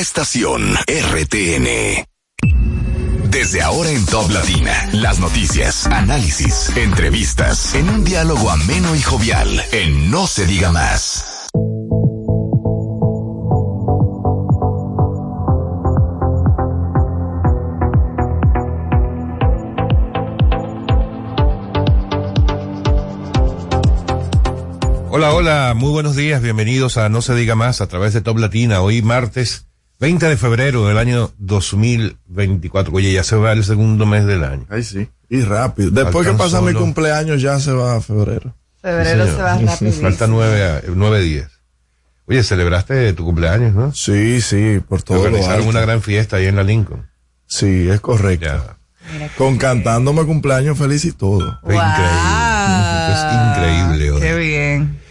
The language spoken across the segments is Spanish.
estación RTN. Desde ahora en Top Latina, las noticias, análisis, entrevistas, en un diálogo ameno y jovial, en No se diga más. Hola, hola, muy buenos días, bienvenidos a No se diga más a través de Top Latina, hoy martes 20 de febrero del año 2024. Oye, ya se va el segundo mes del año. Ay, sí, y rápido. Después que pasa mi cumpleaños ya se va a febrero. Febrero se va rápido. Falta nueve, nueve días. Oye, celebraste tu cumpleaños, ¿no? Sí, sí, por todo. Organizaron una gran fiesta ahí en la Lincoln. Sí, es correcto. Con cantándome cumpleaños feliz y todo. Increíble. Es increíble. Qué bien.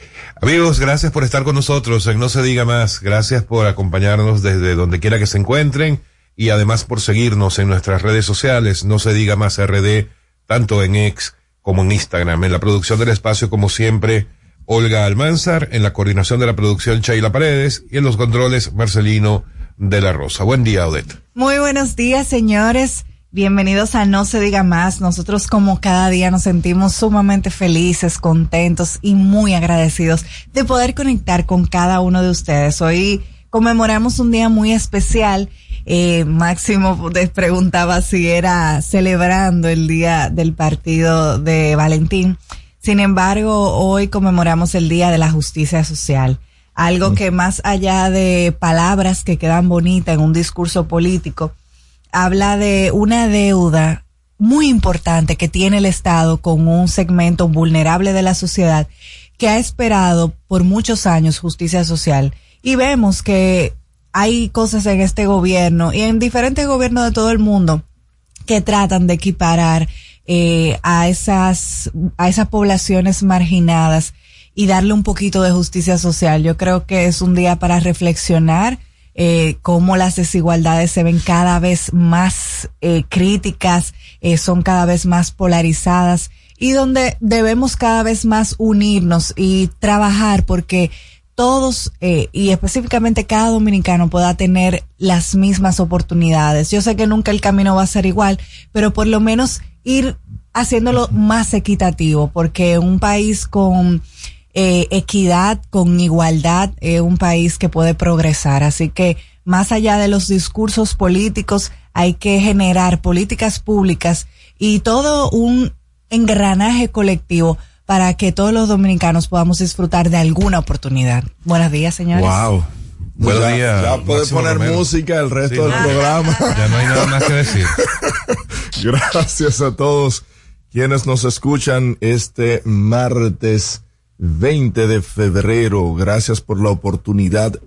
Amigos, gracias por estar con nosotros en No se diga más. Gracias por acompañarnos desde donde quiera que se encuentren y además por seguirnos en nuestras redes sociales. No se diga más RD, tanto en X como en Instagram. En la producción del espacio, como siempre, Olga Almanzar. En la coordinación de la producción, Chayla Paredes. Y en los controles, Marcelino de la Rosa. Buen día, Odette. Muy buenos días, señores. Bienvenidos a No se diga más. Nosotros como cada día nos sentimos sumamente felices, contentos y muy agradecidos de poder conectar con cada uno de ustedes. Hoy conmemoramos un día muy especial. Eh, Máximo les preguntaba si era celebrando el día del partido de Valentín. Sin embargo, hoy conmemoramos el Día de la Justicia Social. Algo que más allá de palabras que quedan bonitas en un discurso político, habla de una deuda muy importante que tiene el Estado con un segmento vulnerable de la sociedad que ha esperado por muchos años justicia social. Y vemos que hay cosas en este gobierno y en diferentes gobiernos de todo el mundo que tratan de equiparar eh, a esas a esas poblaciones marginadas y darle un poquito de justicia social. Yo creo que es un día para reflexionar eh, cómo las desigualdades se ven cada vez más eh, críticas, eh, son cada vez más polarizadas y donde debemos cada vez más unirnos y trabajar porque todos eh, y específicamente cada dominicano pueda tener las mismas oportunidades. Yo sé que nunca el camino va a ser igual, pero por lo menos ir haciéndolo más equitativo, porque un país con eh, equidad, con igualdad, es un país que puede progresar. Así que más allá de los discursos políticos, hay que generar políticas públicas y todo un engranaje colectivo para que todos los dominicanos podamos disfrutar de alguna oportunidad. Buenos días, señores. Wow. Buenos días. Ya puede poner música el resto del programa. Ya no hay nada más que decir. Gracias a todos quienes nos escuchan este martes 20 de febrero. Gracias por la oportunidad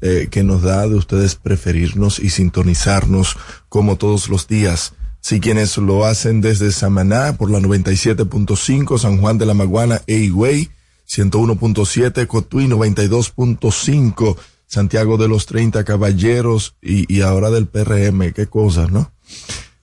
eh, que nos da de ustedes preferirnos y sintonizarnos como todos los días. Si quienes lo hacen desde Samaná por la 97.5, San Juan de la Maguana, Eigüey, 101.7, Cotuí 92.5, Santiago de los 30 Caballeros y, y ahora del PRM, qué cosas, ¿no?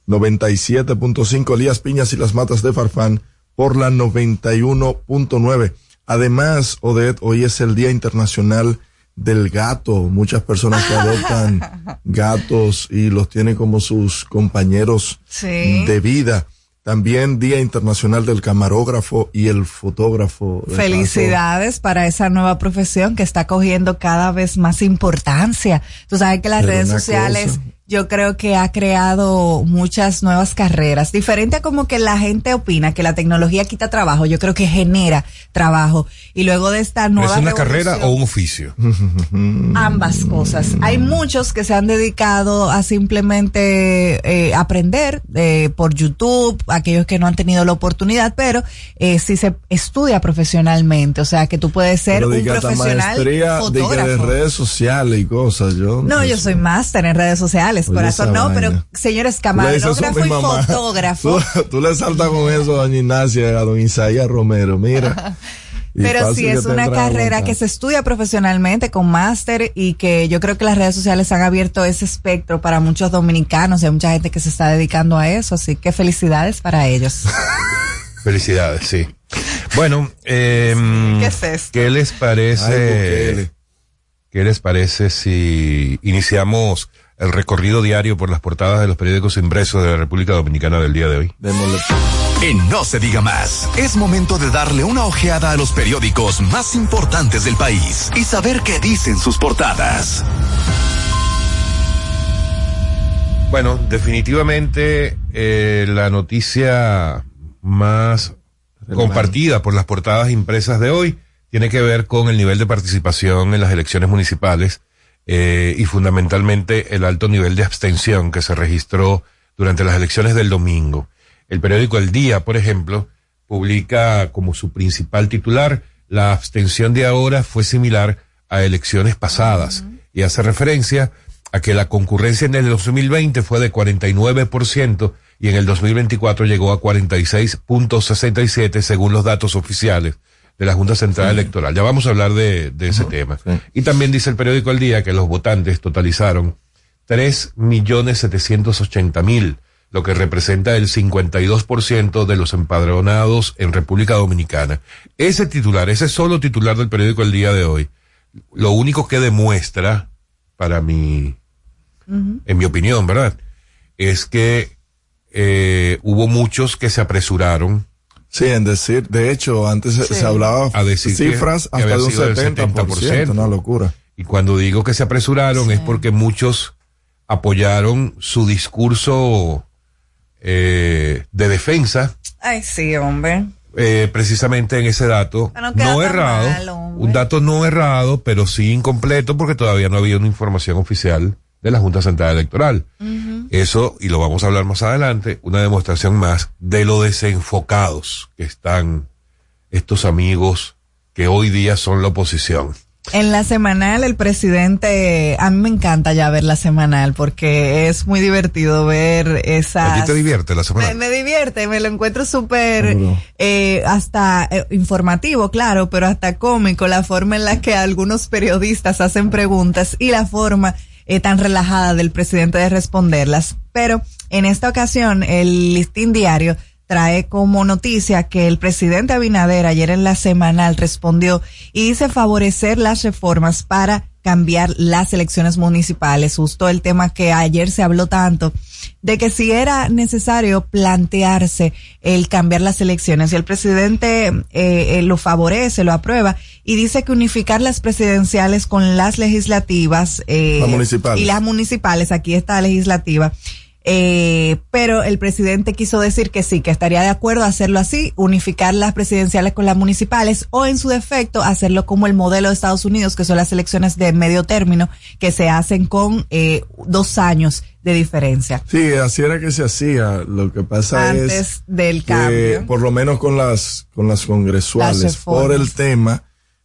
97.5, Elías Piñas y las Matas de Farfán por la 91.9. Además, Odette, hoy es el Día Internacional del Gato. Muchas personas que adoptan gatos y los tienen como sus compañeros de vida. También Día Internacional del Camarógrafo y el Fotógrafo. Felicidades para esa nueva profesión que está cogiendo cada vez más importancia. Tú sabes que las redes sociales yo creo que ha creado muchas nuevas carreras. Diferente a como que la gente opina que la tecnología quita trabajo, yo creo que genera trabajo. Y luego de esta nueva. ¿Es una carrera o un oficio? Ambas cosas. Hay muchos que se han dedicado a simplemente eh, aprender eh, por YouTube, aquellos que no han tenido la oportunidad, pero eh, si se estudia profesionalmente, o sea que tú puedes ser un profesional fotógrafo. De, redes sociales y cosas. Yo, no, yo soy máster en redes sociales corazón. No, pero señores camarógrafo y fotógrafo. Tú, le saltas con eso a doña Ignacia, a don Isaías Romero, mira. Pero si es una carrera que se estudia profesionalmente con máster y que yo creo que las redes sociales han abierto ese espectro para muchos dominicanos y hay mucha gente que se está dedicando a eso, así que felicidades para ellos. felicidades, sí. Bueno, eh, ¿Qué, es esto? ¿qué les parece? ¿qué les parece si iniciamos el recorrido diario por las portadas de los periódicos impresos de la República Dominicana del día de hoy? Démosle. En No se diga más, es momento de darle una ojeada a los periódicos más importantes del país y saber qué dicen sus portadas. Bueno, definitivamente eh, la noticia más compartida por las portadas impresas de hoy tiene que ver con el nivel de participación en las elecciones municipales eh, y fundamentalmente el alto nivel de abstención que se registró durante las elecciones del domingo. El periódico El Día, por ejemplo, publica como su principal titular, la abstención de ahora fue similar a elecciones pasadas y hace referencia a que la concurrencia en el 2020 fue de 49% y en el 2024 llegó a 46.67 según los datos oficiales de la Junta Central Electoral. Ya vamos a hablar de, de ese tema. sí. Y también dice el periódico El Día que los votantes totalizaron 3.780.000, lo que representa el 52% de los empadronados en República Dominicana. Ese titular, ese solo titular del periódico El Día de hoy, lo único que demuestra, para mi, en mi opinión, ¿verdad? Es que eh, hubo muchos que se apresuraron Sí, en decir, de hecho, antes se- Sí. se hablaba A decir que- cifras que hasta había de un sido del 70%, una locura. Y cuando digo que se apresuraron es porque muchos apoyaron su discurso eh, de defensa, Ay, sí, hombre. eh, precisamente en ese dato no errado, mal, un dato no errado, pero sí incompleto porque todavía no había una información oficial de la Junta Central Electoral. Eso, y lo vamos a hablar más adelante, una demostración más de lo desenfocados que están estos amigos que hoy día son la oposición. En la semanal, el presidente, a mí me encanta ya ver la semanal porque es muy divertido ver esas. ¿A ti te divierte la semana? Me, me divierte, me lo encuentro súper, eh, hasta eh, informativo, claro, pero hasta cómico, la forma en la que algunos periodistas hacen preguntas y la forma eh, tan relajada del presidente de responderlas. Pero en esta ocasión, el listín diario trae como noticia que el presidente Abinader ayer en la semanal respondió y dice favorecer las reformas para cambiar las elecciones municipales, justo el tema que ayer se habló tanto de que si era necesario plantearse el cambiar las elecciones. Y el presidente eh, eh, lo favorece, lo aprueba y dice que unificar las presidenciales con las legislativas eh, y las municipales, aquí está la legislativa, eh, pero el presidente quiso decir que sí, que estaría de acuerdo a hacerlo así, unificar las presidenciales con las municipales o en su defecto hacerlo como el modelo de Estados Unidos, que son las elecciones de medio término, que se hacen con eh, dos años de diferencia. Sí, así era que se hacía. Lo que pasa Antes es del que, cambio. por lo menos con las, con las congresuales, Las por el tema,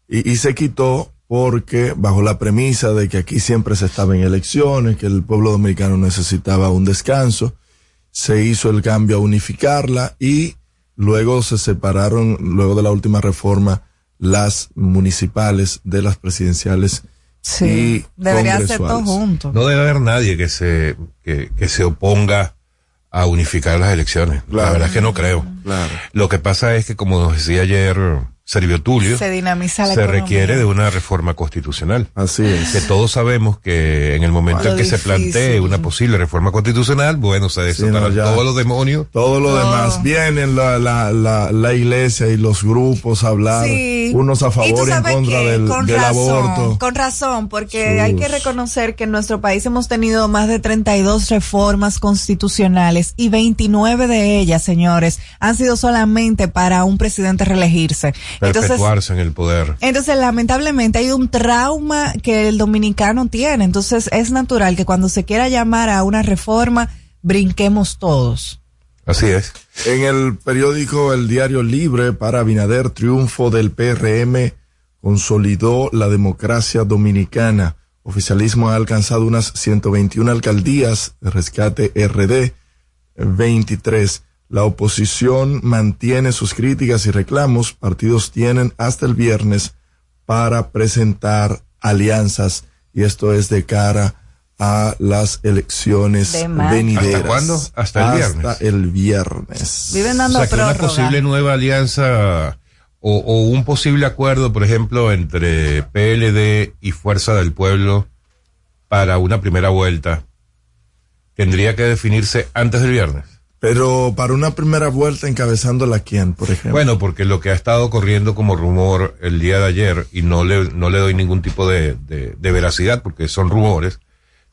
y, y se quitó porque bajo la premisa de que aquí siempre se estaba en elecciones, que el pueblo dominicano necesitaba un descanso, se hizo el cambio a unificarla y luego se separaron, luego de la última reforma, las municipales de las presidenciales Sí, y debería ser todo junto. No debe haber nadie que se, que, que se oponga a unificar las elecciones. La verdad es que no creo. Claro. Lo que pasa es que, como nos decía ayer Servio Tulio, Se dinamiza la se economía. requiere de una reforma constitucional. Así Que es. todos sabemos que en el momento Lo en que se plantee una posible reforma constitucional, bueno, se desatarán no, ya. todos los demonios. Todo lo No. demás. Vienen la, la, la, la iglesia y los grupos a hablar, Sí. unos a favor y en contra qué? del, Con del razón, aborto. Con razón, porque Sus- hay que reconocer que en nuestro país hemos tenido más de 32 reformas constitucionales y 29 de ellas, señores, han sido solamente para un presidente reelegirse. Entonces, Perpetuarse en el poder. entonces, lamentablemente hay un trauma que el dominicano tiene. Entonces, es natural que cuando se quiera llamar a una reforma, brinquemos todos. Así es. En el periódico El Diario Libre para Abinader, triunfo del PRM consolidó la democracia dominicana. Oficialismo ha alcanzado unas 121 alcaldías, rescate RD 23. La oposición mantiene sus críticas y reclamos. Partidos tienen hasta el viernes para presentar alianzas y esto es de cara a las elecciones venideras. ¿Hasta cuándo? Hasta el viernes. Hasta el viernes. Viven O dando sea, que una posible nueva alianza o, o un posible acuerdo, por ejemplo, entre PLD y Fuerza del Pueblo para una primera vuelta, tendría que definirse antes del viernes. Pero para una primera vuelta encabezándola quién, por ejemplo. Bueno, porque lo que ha estado corriendo como rumor el día de ayer, y no le, no le doy ningún tipo de, de, de veracidad porque son rumores,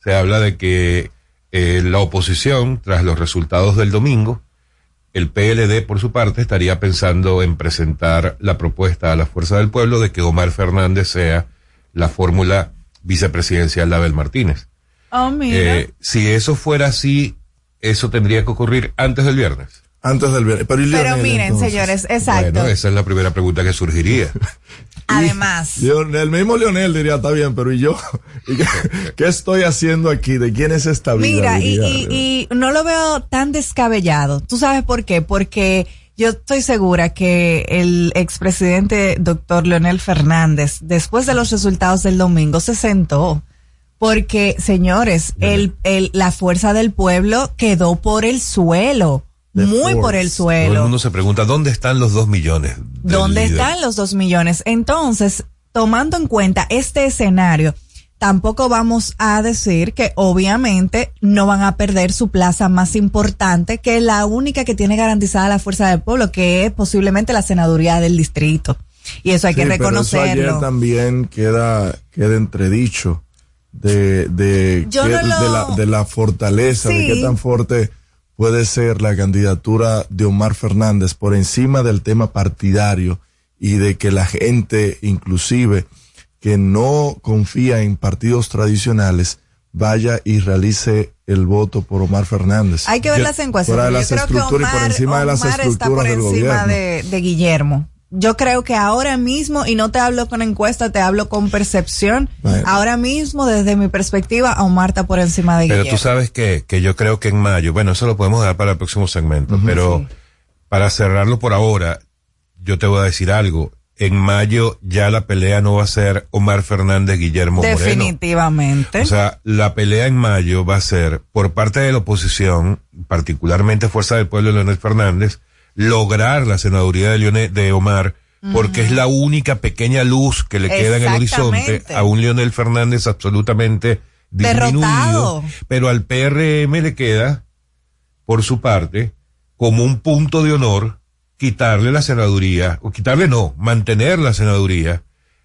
se habla de que eh, la oposición, tras los resultados del domingo, el PLD, por su parte, estaría pensando en presentar la propuesta a la Fuerza del Pueblo de que Omar Fernández sea la fórmula vicepresidencial de Abel Martínez. Oh, mira. Eh, si eso fuera así, eso tendría que ocurrir antes del viernes. Antes del viernes. Pero, ¿y Pero Leonel, miren, entonces? señores, exacto. Bueno, esa es la primera pregunta que surgiría. Además, el mismo Leonel diría, está bien, pero ¿y yo? ¿Y qué, qué estoy haciendo aquí? ¿De quién es esta vida? mira, y, diría y, Leonel. y no lo veo tan descabellado. ¿Tú sabes por qué? Porque yo estoy segura que el expresidente doctor Leonel Fernández, después de los resultados del domingo, se sentó. Porque, señores, el, el, la fuerza del pueblo quedó por el suelo. The muy por el Todo el suelo. mundo se pregunta, ¿dónde están los dos millones? ¿Dónde líder? están los dos millones? Entonces, tomando en cuenta este escenario, tampoco vamos a decir que obviamente no van a perder su plaza más importante, que es la única que tiene garantizada la fuerza del pueblo, que es posiblemente la senaduría del distrito. Y eso hay que Sí, pero eso reconocerlo. ayer también queda, queda entredicho de, de, de, la, de la fortaleza, de qué tan fuerte puede ser la candidatura de Omar Fernández por encima del tema partidario y de que la gente, inclusive, que no confía en partidos tradicionales, vaya y realice el voto por Omar Fernández. Hay que ver las encuestas. las yo creo que estructuras y por Omar- encima de las Omar está por estructuras del encima gobierno. de, de Guillermo. Yo creo que ahora mismo, y no te hablo con encuesta, te hablo con percepción, Bueno. ahora mismo, desde mi perspectiva, Omar está por encima de Pero Guillermo. tú sabes que, que yo creo que en mayo, bueno, eso lo podemos dar para el próximo segmento, pero para cerrarlo por ahora, yo te voy a decir algo. En mayo ya la pelea no va a ser Omar Fernández, Guillermo Moreno. Definitivamente. O sea, la pelea en mayo va a ser por parte de la oposición, particularmente Fuerza del Pueblo de Leonel Fernández, lograr la senaduría de, Leonel- de Omar, porque es la única pequeña luz que le queda en el horizonte a un Leonel Fernández absolutamente disminuido. Derrotado. Pero al PRM le queda, por su parte, como un punto de honor, quitarle la senaduría, o quitarle no, mantener la senaduría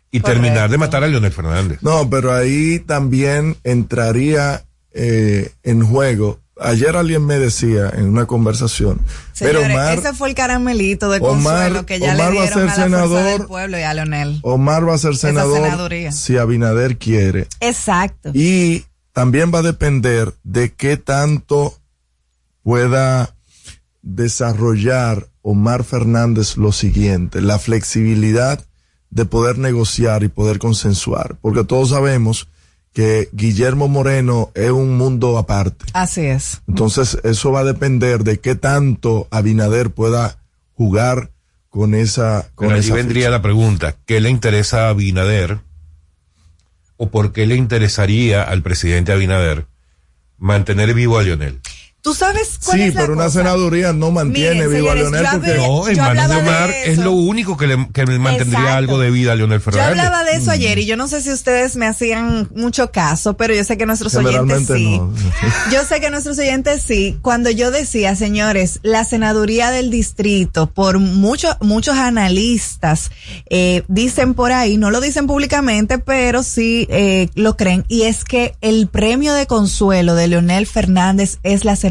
y terminar de matar a Leonel Fernández. No, pero ahí también entraría eh, en juego. Ayer alguien me decía en una conversación, Señores, pero Omar, ese fue el caramelito de Omar- consuelo que ya Omar le va a dieron a, ser la senador. del pueblo y a Leonel. Omar va a ser senador si Abinader quiere. Exacto. Y también va a depender de qué tanto pueda desarrollar Omar Fernández lo siguiente, la flexibilidad de poder negociar y poder consensuar, porque todos sabemos que Guillermo Moreno es un mundo aparte. Así es. Entonces, eso va a depender de qué tanto Abinader pueda jugar con esa con Pero allí esa vendría ficha. la pregunta, ¿qué le interesa a Abinader o por qué le interesaría al presidente Abinader mantener vivo a Lionel? ¿Tú sabes cuál Sí, es la pero una cosa? senaduría no mantiene Miren, vivo a Leonel yo porque No, yo de Omar es lo único que le, que le mantendría Exacto. algo de vida a Leonel Yo Fernández. hablaba de Mm. eso ayer y yo no sé si ustedes me hacían mucho caso, pero yo sé que nuestros oyentes sí. no. Yo sé que nuestros oyentes sí. Cuando yo decía, señores, la senaduría del distrito, por muchos muchos analistas eh, dicen por ahí, no lo dicen públicamente, pero sí eh, lo creen, y es que el premio de consuelo de Leonel Fernández es la senaduría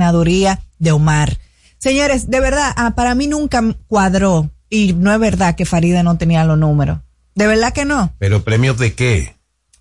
de Omar. Señores, de verdad, ah, para mí nunca cuadró, y no es verdad que Farida no tenía los números. De verdad que no. Pero premios de qué?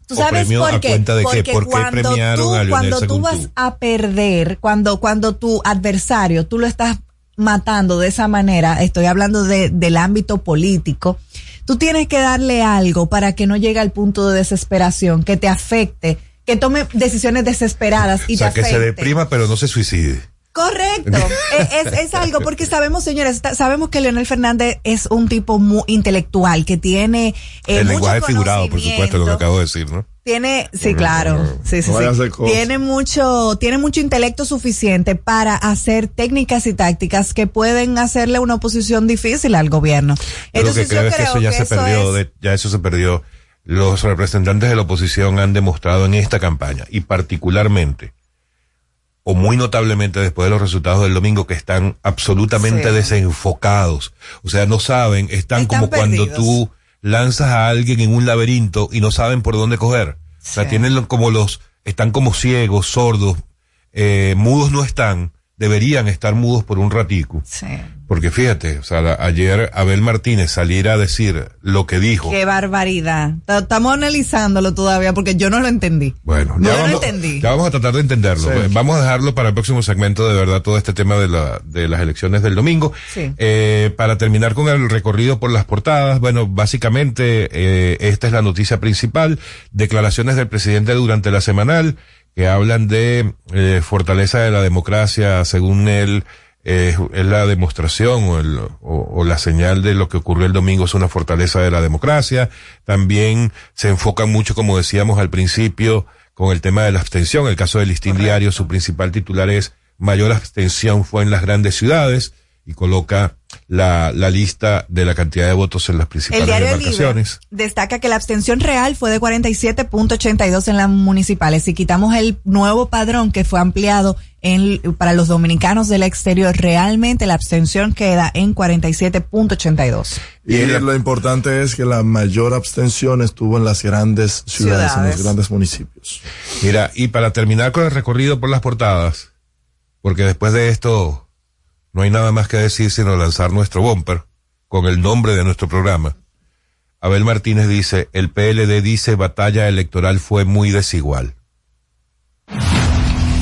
¿Tú ¿O sabes premio por qué? Porque ¿Por qué cuando premiaron tú, a Leonel cuando tú según vas a perder, cuando, cuando tu adversario, tú lo estás matando de esa manera, estoy hablando de, del ámbito político, tú tienes que darle algo para que no llegue al punto de desesperación, que te afecte, que tome decisiones desesperadas y o sea, te que se deprima pero no se suicide. Correcto. es, es, es algo porque sabemos, señores, sabemos que Leonel Fernández es un tipo muy intelectual, que tiene eh, El mucho lenguaje figurado, por supuesto, lo que acabo de decir, ¿no? tiene, sí, claro, sí, sí, No sí. hacer cosas. Tiene mucho, tiene mucho intelecto suficiente para hacer técnicas y tácticas que pueden hacerle una oposición difícil al gobierno. Lo que Entonces creo yo es que eso ya que se eso perdió, es- de- ya eso se perdió. Los representantes de la oposición han demostrado en esta campaña, y particularmente, o muy notablemente después de los resultados del domingo, que están absolutamente Sí. desenfocados. O sea, no saben, están, Están como cuando tú lanzas a alguien en un laberinto y no saben por dónde coger. O sea, tienen como los, están como ciegos, sordos, eh, mudos no están, deberían estar mudos por un ratico. Sí. Porque fíjate, o sea, ayer Abel Martínez salir a decir lo que dijo. Qué barbaridad. Estamos analizándolo todavía porque yo no lo entendí. Bueno, No, ya, yo no vamos, entendí. ya vamos a tratar de entenderlo. Sí. Vamos a dejarlo para el próximo segmento de verdad todo este tema de, la, de las elecciones del domingo. Sí. Eh, para terminar con el recorrido por las portadas, bueno, básicamente eh, esta es la noticia principal. Declaraciones del presidente durante la semanal que hablan de eh, fortaleza de la democracia, según él. eh, es la demostración o, el- o- o la señal de lo que ocurrió el domingo es una fortaleza de la democracia. También se enfocan mucho, como decíamos al principio, con el tema de la abstención. El caso del listín diario, su principal titular es mayor abstención fue en las grandes ciudades y coloca la, la lista de la cantidad de votos en las principales El Libre demarcaciones. destaca que la abstención real fue de 47.82 en las municipales. Si quitamos el nuevo padrón que fue ampliado en, para los dominicanos del exterior, realmente la abstención queda en 47.82. Y, Y la- lo importante es que la mayor abstención estuvo en las grandes ciudades, en los grandes municipios. Mira, y para terminar con el recorrido por las portadas, porque después de esto no hay nada más que decir sino lanzar nuestro bumper con el nombre de nuestro programa. Abel Martínez dice, el PLD dice batalla electoral fue muy desigual.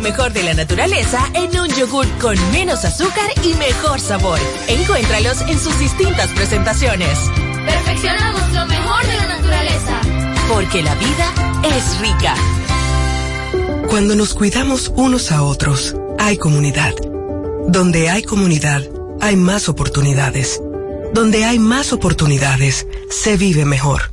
Lo mejor de la naturaleza en un yogur con menos azúcar y mejor sabor. Encuéntralos en sus distintas presentaciones. Perfeccionamos lo mejor de la naturaleza. Porque la vida es rica. Cuando nos cuidamos unos a otros, hay comunidad. Donde hay comunidad, hay más oportunidades. Donde hay más oportunidades, se vive mejor.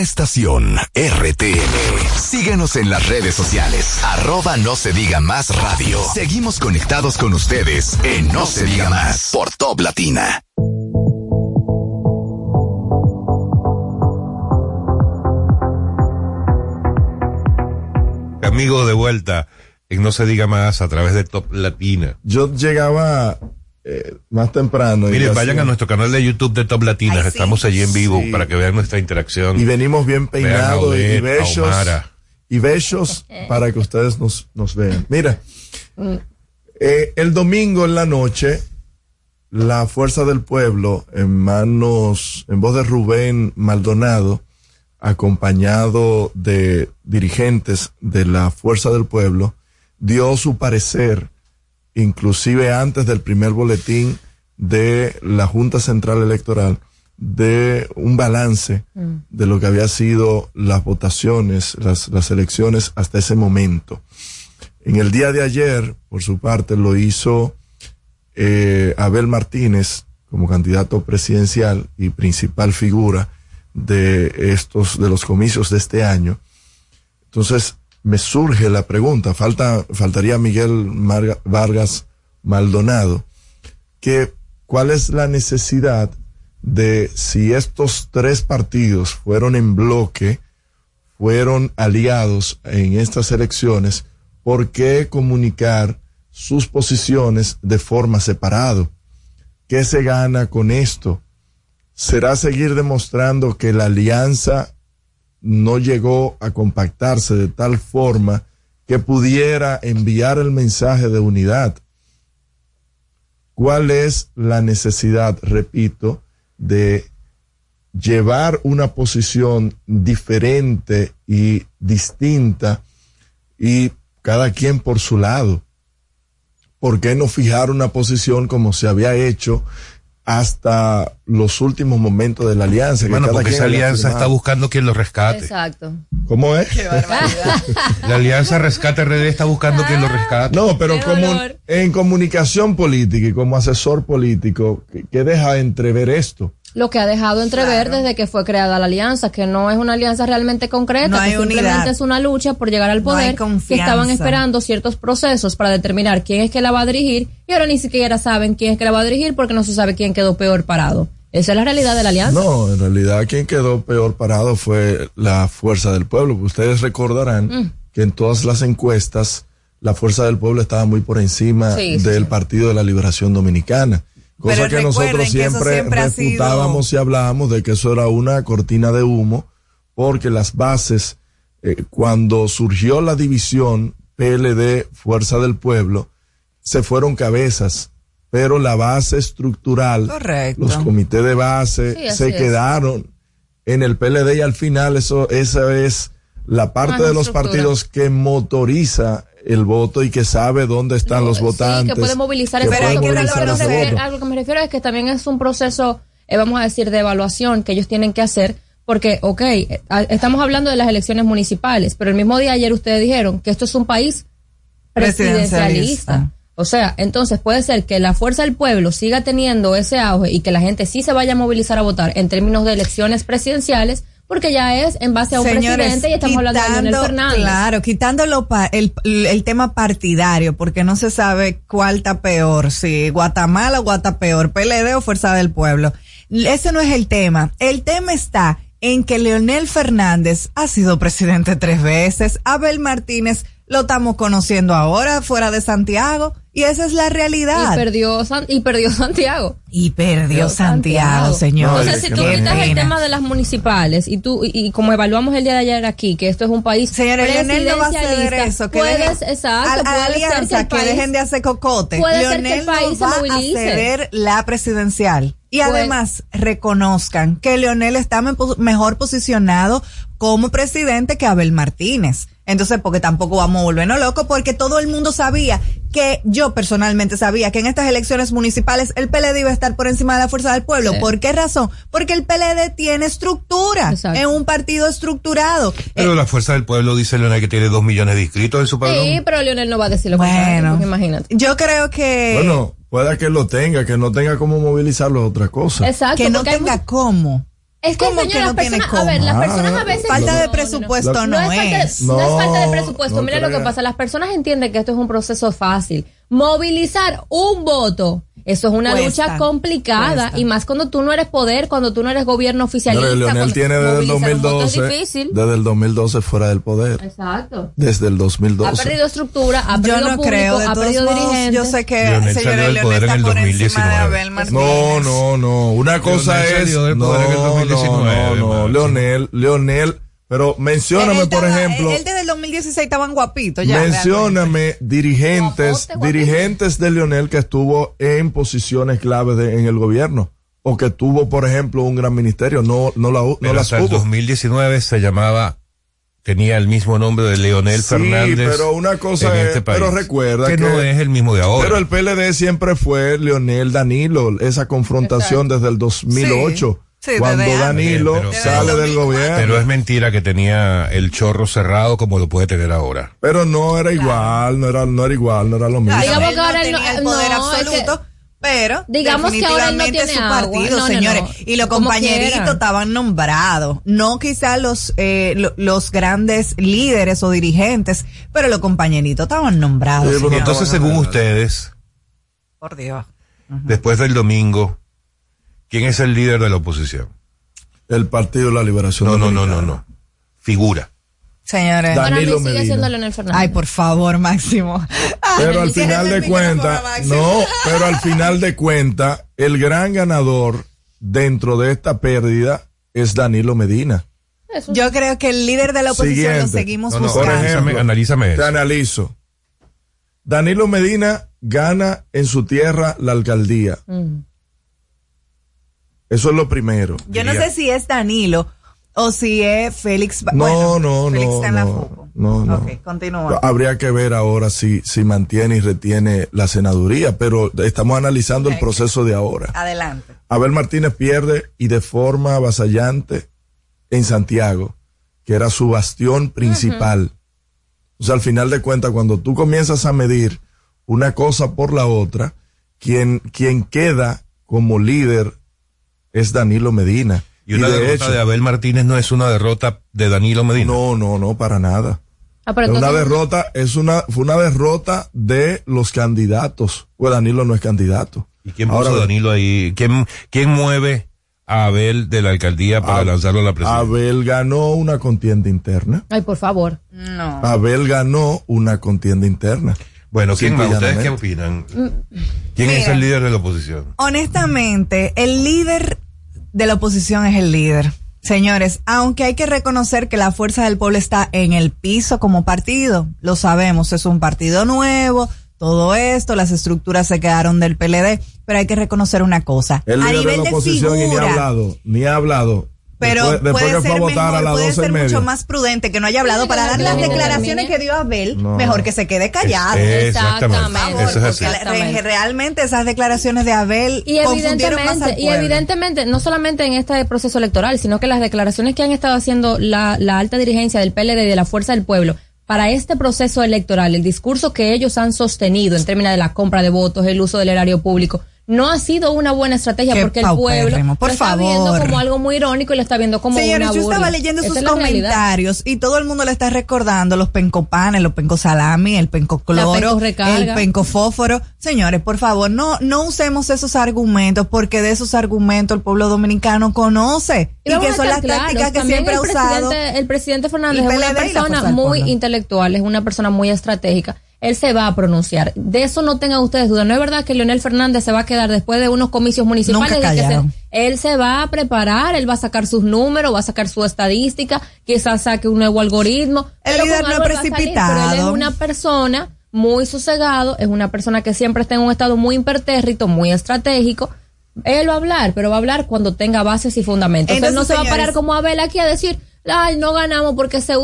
Una estación RTN. Síguenos en las redes sociales. Arroba no se diga más radio. Seguimos conectados con ustedes en No se diga más por Top Latina. Amigo de vuelta en No se diga más a través de Top Latina. Yo llegaba eh, más temprano. hacía- vayan a nuestro canal de YouTube de Top Latina, Ay, sí. estamos allí en vivo Sí. para que vean nuestra interacción. Y venimos bien peinados y bellos. Y bellos para que ustedes nos, nos vean. Mira, eh, el domingo en la noche, la Fuerza del Pueblo, en manos, en voz de Rubén Maldonado, acompañado de dirigentes de la Fuerza del Pueblo, dio su parecer inclusive antes del primer boletín de la Junta Central Electoral, de un balance de lo que había sido las votaciones, las, las elecciones hasta ese momento. En el día de ayer, por su parte, lo hizo eh, Abel Martínez como candidato presidencial y principal figura de estos, de los comicios de este año. Entonces, me surge la pregunta, falta, faltaría Miguel Vargas Maldonado, que cuál es la necesidad de si estos tres partidos fueron en bloque, fueron aliados en estas elecciones, ¿por qué comunicar sus posiciones de forma separado? ¿Qué se gana con esto? ¿Será seguir demostrando que la alianza no llegó a compactarse de tal forma que pudiera enviar el mensaje de unidad? ¿Cuál es la necesidad, repito, de llevar una posición diferente y distinta y cada quien por su lado? ¿Por qué no fijar una posición como se había hecho hasta los últimos momentos de la alianza? Bueno, porque esa alianza está buscando quien lo rescate. Exacto. ¿Cómo es? La alianza Rescate RD está buscando quien lo rescate. No, pero Qué como en comunicación política y como asesor político, ¿qué, qué deja entrever esto? Lo que ha dejado entrever desde que fue creada la alianza, que no es una alianza realmente concreta, No que simplemente unidad. es una lucha por llegar al No poder, que estaban esperando ciertos procesos para determinar quién es que la va a dirigir y ahora ni siquiera saben quién es que la va a dirigir porque no se sabe quién quedó peor parado. Esa es la realidad de la alianza. No, en realidad quien quedó peor parado fue la Fuerza del Pueblo. Ustedes recordarán Mm. que en todas las encuestas la Fuerza del Pueblo estaba muy por encima sí, del sí. Partido de la Liberación Dominicana. Cosa Pero que nosotros que siempre, sido- refutábamos y hablábamos de que eso era una cortina de humo, porque las bases, eh, cuando surgió la división PLD Fuerza del Pueblo, se fueron cabezas, pero la base estructural, Correcto. los comités de base, Sí, se es. quedaron en el PLD y al final eso, esa es la parte Más de los partidos que motoriza el voto y que sabe dónde están los Sí, votantes. que puede movilizar que Pero puede hay que voto. movilizar Pero ese a lo que me- voto. a lo que me refiero es que también es un proceso, eh, vamos a decir, de evaluación que ellos tienen que hacer. Porque, ok, eh, a- estamos hablando de las elecciones municipales, pero el mismo día ayer ustedes dijeron que esto es un país presidencialista. Presidencialista. O sea, entonces puede ser que la fuerza del pueblo siga teniendo ese auge y que la gente sí se vaya a movilizar a votar en términos de elecciones presidenciales, porque ya es en base a un Señores, presidente y estamos hablando de Leonel Fernández. Claro, quitando el, el tema partidario, porque no se sabe cuál está peor, si Guatemala o Guatapeor, PLD o Fuerza del Pueblo. Ese no es el tema. El tema está en que Leonel Fernández ha sido presidente tres veces, Abel Martínez lo estamos conociendo ahora fuera de Santiago y esa es la realidad. Y perdió, San- y perdió Santiago. Y perdió Santiago, Santiago. señor. No, Entonces, es si tú quitas el tema de las municipales y tú y, y como evaluamos el día de ayer aquí, que esto es un país Señores, Leonel no va a ceder presidencialista, eso. Que puedes, dejen- exacto, a, a ser que alianza, que, dejen de hacer cocote. puede ser que Leonel el país se no va a ceder la presidencial. Y Pues- además, reconozcan que Leonel está me- mejor posicionado como presidente que Abel Martínez. Entonces, porque tampoco vamos a volvernos locos, porque todo el mundo sabía que, yo personalmente sabía que en estas elecciones municipales el PLD iba a estar por encima de la fuerza del pueblo. Sí. ¿Por qué razón? Porque el PLD tiene estructura, es un partido estructurado. Pero la Fuerza del Pueblo dice Leonel que tiene dos millones de inscritos en su padrón. Sí, pero Leonel no va a decir lo Bueno, porque imagínate. yo creo que, Bueno, pueda que lo tenga, que no tenga cómo movilizarlo es otra cosa. Exacto, que no tenga cómo. Es que, ¿Cómo señora, que no tiene personas, a ver, las personas a Ah, veces Falta no, de no, no. presupuesto no, No, es, falta, es. no es falta de No, presupuesto. no Mira lo que pasa. Las personas entienden que esto es un proceso fácil. Movilizar un voto. Eso es una Cuesta, lucha complicada cuesta. y más cuando tú no eres poder, cuando tú no eres gobierno oficialista. Señores, Leonel tiene desde el movilizar un voto 2012, Es difícil. desde el 2012 fuera del poder. Exacto. Desde el Ha 2012. perdido estructura, ha Yo perdido no público, creo, de ha perdido modos, dirigentes. yo sé que Leonel señores, salió del Leonel poder en el por encima de 2019. Abel Martínez. No, no, no. Una cosa Leonel es. salió del No, poder en el no, 2019, no, Martín. Leonel, Leonel. Pero mencióname, Él por ejemplo. Él desde el 2016 estaban guapitos ya. Mencióname dirigentes, Guapote, dirigentes de Leonel que estuvo en posiciones clave de- en el gobierno. O que tuvo, por ejemplo, un gran ministerio. No, no, la, no Pero las hasta el hubo. 2019 se llamaba tenía el mismo nombre de Leonel Sí, Fernández. pero una cosa en es- este país. pero recuerda que, que- no es el mismo de ahora. Pero el PLD siempre fue Leonel Danilo, esa confrontación desde el 2008, Sí, sí, cuando. Danilo Pero- sale del gobierno. Pero es mentira que tenía el chorro cerrado como lo puede tener ahora. Pero no era igual, no era, no era igual, no era lo mismo. Digamos que ahora no él no- tenía el poder no, es que- absoluto, pero Digamos que ahora él no definitivamente tiene su partido, señores, no. y los compañeritos estaban nombrados, no quizá los eh, lo- los grandes líderes o dirigentes, pero los compañeritos estaban nombrados. Sí. Entonces, según ustedes, por Dios. después del domingo, ¿quién es el líder de la oposición? El Partido de la Liberación. No, no, no, no, no. Figura. Señores, Danilo sigue Medina. siendo Leonel Fernández. ay, por favor, Máximo. Pero al final de cuentas, no, pero al final de cuentas, el gran ganador dentro de esta pérdida es Danilo Medina. Eso. Yo creo que el líder de la oposición lo seguimos No, no, buscando. por ejemplo, analízame Te eso. analizo. Danilo Medina gana en su tierra la alcaldía. Mm. Eso es lo primero. Yo no sé si es Danilo o si es Félix. No, bueno, no, Félix no, está en la no, no, no. Ok, continúa. Habría que ver ahora si, si mantiene y retiene la senaduría, pero estamos analizando el proceso de ahora. Adelante. Abel Martínez pierde y de forma avasallante en Santiago, que era su bastión principal. O sea, al final de cuentas, cuando tú comienzas a medir una cosa por la otra, quien, quien queda como líder es Danilo Medina. Y una de derrota hecho- de Abel Martínez no es una derrota de Danilo Medina. No, no, no, para nada. Ah, pero una derrota, es una, fue una derrota de los candidatos. Pues Danilo no es candidato. ¿Y quién puso Ahora, a Danilo ahí? ¿Quién, ¿Quién mueve a Abel de la alcaldía para Ab- lanzarlo a la presidencia? Abel ganó una contienda interna. Ay, por favor. No. Abel ganó una contienda interna. Bueno, ¿quién más? ¿Ustedes qué opinan? ¿Quién es el líder de la oposición? Honestamente, el líder de la oposición es el líder. Señores, aunque hay que reconocer que la fuerza del pueblo está en el piso como partido, lo sabemos, es un partido nuevo, todo esto, las estructuras se quedaron del PLD, pero hay que reconocer una cosa. El a líder de la de oposición y ni ha hablado, ni ha hablado. Pero después, después puede que fue a ser a las puede mucho más prudente que no haya hablado para dar no las declaraciones que dio Abel, No. mejor que se quede callado. Exactamente. Eso es realmente esas declaraciones de Abel Y confundieron más al evidentemente, y evidentemente, no solamente en este proceso electoral, sino que las declaraciones que han estado haciendo la, la alta dirigencia del PLD y de la Fuerza del Pueblo para este proceso electoral, el discurso que ellos han sostenido en términos de la compra de votos, el uso del erario público, no ha sido una buena estrategia Qué porque el pueblo por lo está viendo como algo muy irónico y lo está viendo como Señores, una yo burla. estaba leyendo Esa sus comentarios y todo el mundo le está recordando los pencopanes, los pencosalami, el pencocloro, pencorrecarga. el pencofósforo. Señores, por favor, no, no usemos esos argumentos porque de esos argumentos el pueblo dominicano conoce y, que son las claros, tácticas que siempre ha usado. Presidente, el presidente Fernández es una persona muy intelectual, es una persona muy estratégica. Él se va a pronunciar. De eso no tengan ustedes duda. No es verdad que Leonel Fernández se va a quedar después de unos comicios municipales. Nunca de que se- callado. él se va a preparar, él va a sacar sus números, va a sacar su estadística, quizás saque un nuevo algoritmo. El pero líder no es salir. precipitado. Pero él es una persona muy sosegado, es una persona que siempre está en un estado muy impertérrito, muy estratégico. Él va a hablar, pero va a hablar cuando tenga bases y fundamentos. él no Entonces, se va a parar como Abel aquí a decir, ay, no ganamos porque se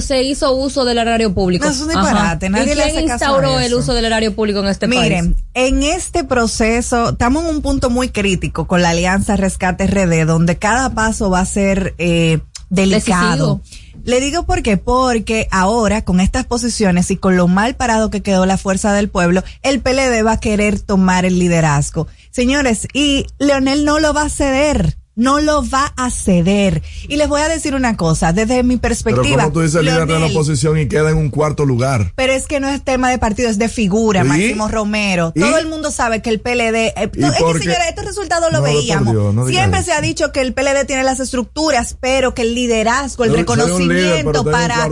se hizo uso del erario público. No, es un disparate, nadie ¿Y le hace caso a instauró el uso del erario público en este Miren, país? en este proceso estamos en un punto muy crítico con la Alianza Rescate RD, donde cada paso va a ser eh, delicado. Decisivo. Le digo por qué, porque ahora con estas posiciones y con lo mal parado que quedó la fuerza del pueblo, el PLD va a querer tomar el liderazgo. Señores, y Leonel no lo va a ceder. No lo va a ceder. Y les voy a decir una cosa, desde mi Pero perspectiva. como tú dices líder de la oposición y queda en un cuarto lugar. pero es que no es tema de partido, es de figura, ¿Y? Máximo Romero. ¿Y? Todo el mundo sabe que el PLD, eh, ¿Y es que señora, estos resultados lo No, veíamos. Dios, no diga Siempre eso. se ha dicho que el PLD tiene las estructuras, pero que el liderazgo, el líder, reconocimiento pero para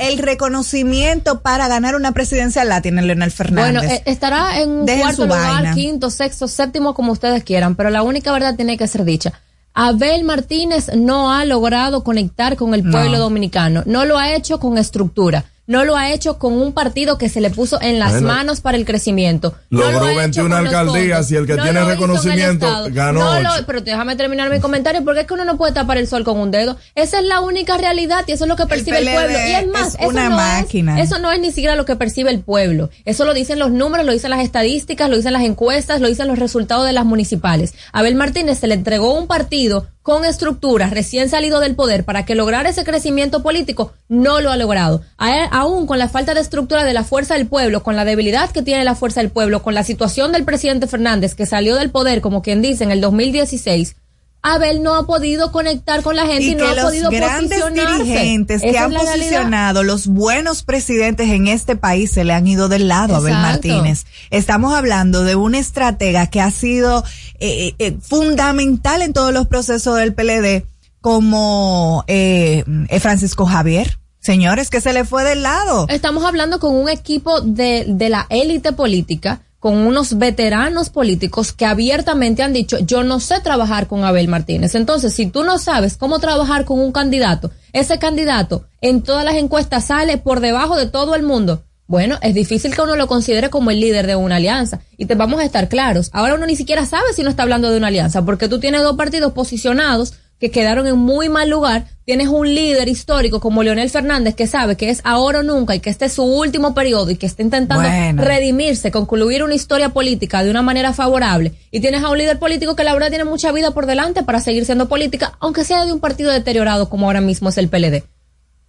el reconocimiento para ganar una presidencia la tiene Leonel Fernández. Bueno, eh, estará en un Dejen cuarto lugar, vaina. quinto, sexto, séptimo, como ustedes quieran, pero la única verdad tiene que ser dicha. Abel Martínez no ha logrado conectar con el No. pueblo dominicano, no lo ha hecho con estructura. No lo ha hecho con un partido que se le puso en las Bueno. manos para el crecimiento. No Logró lo ha hecho 21 con los alcaldías y el que No tiene reconocimiento ganó No lo- pero déjame terminar mi comentario porque es que uno no puede tapar el sol con un dedo. Esa es la única realidad y eso es lo que percibe el, PLD pueblo. Y es más, es eso una no máquina. Es, eso no es ni siquiera lo que percibe el pueblo. Eso lo dicen los números, lo dicen las estadísticas, lo dicen las encuestas, lo dicen los resultados de las municipales. Abel Martínez se le entregó un partido con estructuras recién salido del poder para que lograra ese crecimiento político, no lo ha logrado. A- aún con la falta de estructura de la fuerza del pueblo, con la debilidad que tiene la fuerza del pueblo, con la situación del presidente Fernández que salió del poder, como quien dice, en el 2016, Abel no ha podido conectar con la gente y, y no que ha los podido grandes dirigentes que han posicionado, los buenos presidentes en este país se le han ido del lado a Abel. Martínez. Estamos hablando de un estratega que ha sido eh, eh, fundamental en todos los procesos del PLD, como eh, eh, Francisco Javier. Señores, que se le fue del lado. Estamos hablando con un equipo de, de la élite política, con unos veteranos políticos que abiertamente han dicho, yo no sé trabajar con Abel Martínez. Entonces, si tú no sabes cómo trabajar con un candidato, ese candidato en todas las encuestas sale por debajo de todo el mundo. Bueno, es difícil que uno lo considere como el líder de una alianza. Y te vamos a estar claros. Ahora uno ni siquiera sabe si no está hablando de una alianza, porque tú tienes dos partidos posicionados que quedaron en muy mal lugar. Tienes un líder histórico como Leonel Fernández que sabe que es ahora o nunca y que este es su último periodo y que está intentando Bueno. redimirse, concluir una historia política de una manera favorable. Y tienes a un líder político que la verdad tiene mucha vida por delante para seguir siendo política, aunque sea de un partido deteriorado como ahora mismo es el PLD.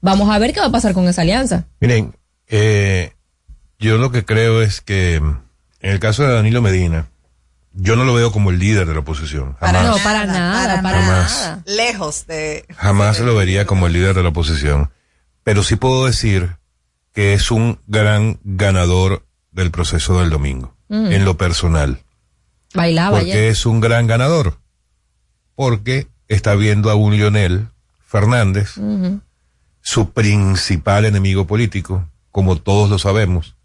Vamos a ver qué va a pasar con esa alianza. Miren, eh, yo lo que creo es que mm, en el caso de Danilo Medina, yo no lo veo como el líder de la oposición. Jamás, No, para nada, para Jamás. nada. Lejos de... jamás lo vería como el líder de la oposición. Pero sí puedo decir que es un gran ganador del proceso del domingo, Mm. en lo personal. Bailaba ¿Por qué ayer. es un gran ganador? Porque está viendo a un Lionel Fernández, su principal enemigo político, como todos lo sabemos,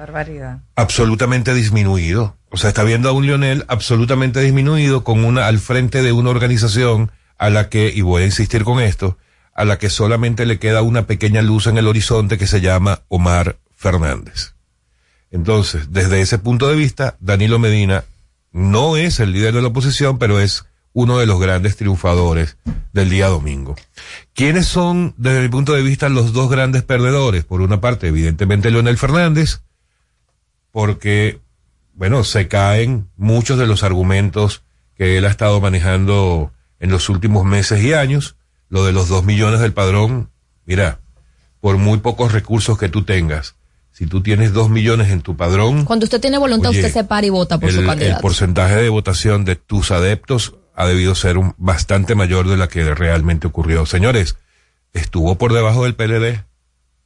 barbaridad. absolutamente disminuido. O sea, está viendo a un Lionel absolutamente disminuido con una al frente de una organización a la que, y voy a insistir con esto, a la que solamente le queda una pequeña luz en el horizonte que se llama Omar Fernández. Entonces, desde ese punto de vista, Danilo Medina no es el líder de la oposición, pero es uno de los grandes triunfadores del día domingo. ¿Quiénes son, desde mi punto de vista, los dos grandes perdedores? Por una parte, evidentemente, Leonel Fernández, porque, bueno, se caen muchos de los argumentos que él ha estado manejando en los últimos meses y años. Lo de los dos millones del padrón, mira, por muy pocos recursos que tú tengas, si tú tienes dos millones en tu padrón, Cuando usted tiene voluntad, Oye, usted se para y vota por su el, el candidato. porcentaje de votación de tus adeptos ha debido ser un, bastante mayor de la que realmente ocurrió. Señores, estuvo por debajo del PLD.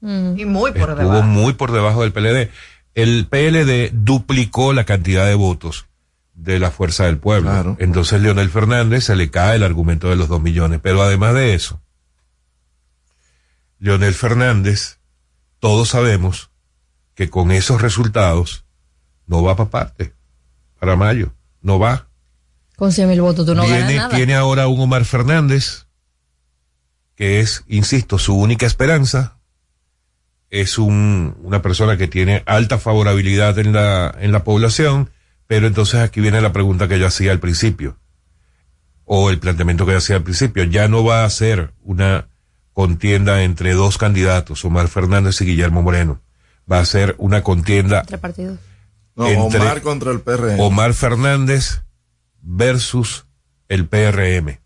Mm. Y muy por estuvo debajo. muy por debajo del PLD. El PLD duplicó la cantidad de votos de la fuerza del pueblo. Claro. Entonces Leonel Fernández se le cae el argumento de los dos millones. Pero además de eso, Leonel Fernández, todos sabemos que con esos resultados no va para parte, para mayo, no va. Con 100 mil votos tú no ganas tiene, nada. tiene ahora un Omar Fernández, que es, insisto, su única esperanza. Es un, una persona que tiene alta favorabilidad en la, en la población, pero entonces aquí viene la pregunta que yo hacía al principio, o el planteamiento que yo hacía al principio. Ya no va a ser una contienda entre dos candidatos, Omar Fernández y Guillermo Moreno. Va a ser una contienda Entre partidos. No, Entre- Omar contra el PRM. Omar Fernández versus el PRM.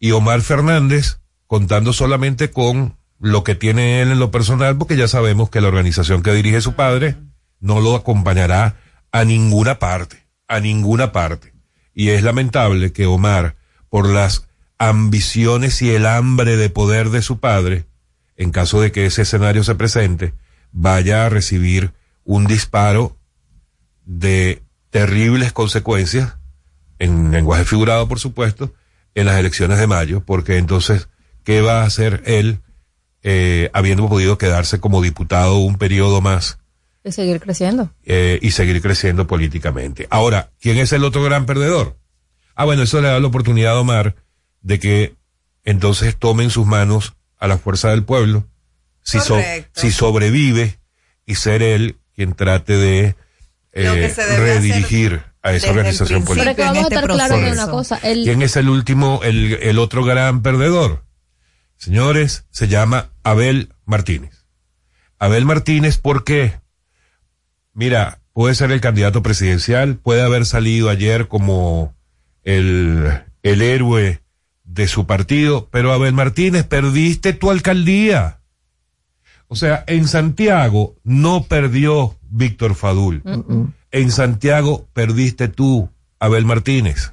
Y Omar Fernández contando solamente con lo que tiene él en lo personal, porque ya sabemos que la organización que dirige su padre no lo acompañará a ninguna parte, a ninguna parte. Y es lamentable que Omar, por las ambiciones y el hambre de poder de su padre, en caso de que ese escenario se presente, vaya a recibir un disparo de terribles consecuencias, en lenguaje figurado por supuesto, en las elecciones de mayo, porque entonces, ¿qué va a hacer él eh, habiendo podido quedarse como diputado un periodo más De seguir creciendo. eh, y seguir creciendo políticamente? Ahora, ¿quién es el otro gran perdedor? Ah, bueno, eso le da la oportunidad a Omar de que entonces tome en sus manos a la fuerza del pueblo si, so- si sobrevive y ser él quien trate de eh, redirigir a esa organización principio. Pero política. que vamos a este estar claros de proceso. una cosa. El, ¿Quién es el último, el, el otro gran perdedor? Señores, se llama Abel Martínez. Abel Martínez, ¿por qué? Mira, puede ser el candidato presidencial, puede haber salido ayer como el, el héroe de su partido, pero Abel Martínez, perdiste tu alcaldía. O sea, en Santiago no perdió Víctor Fadul. En Santiago perdiste tú, Abel Martínez.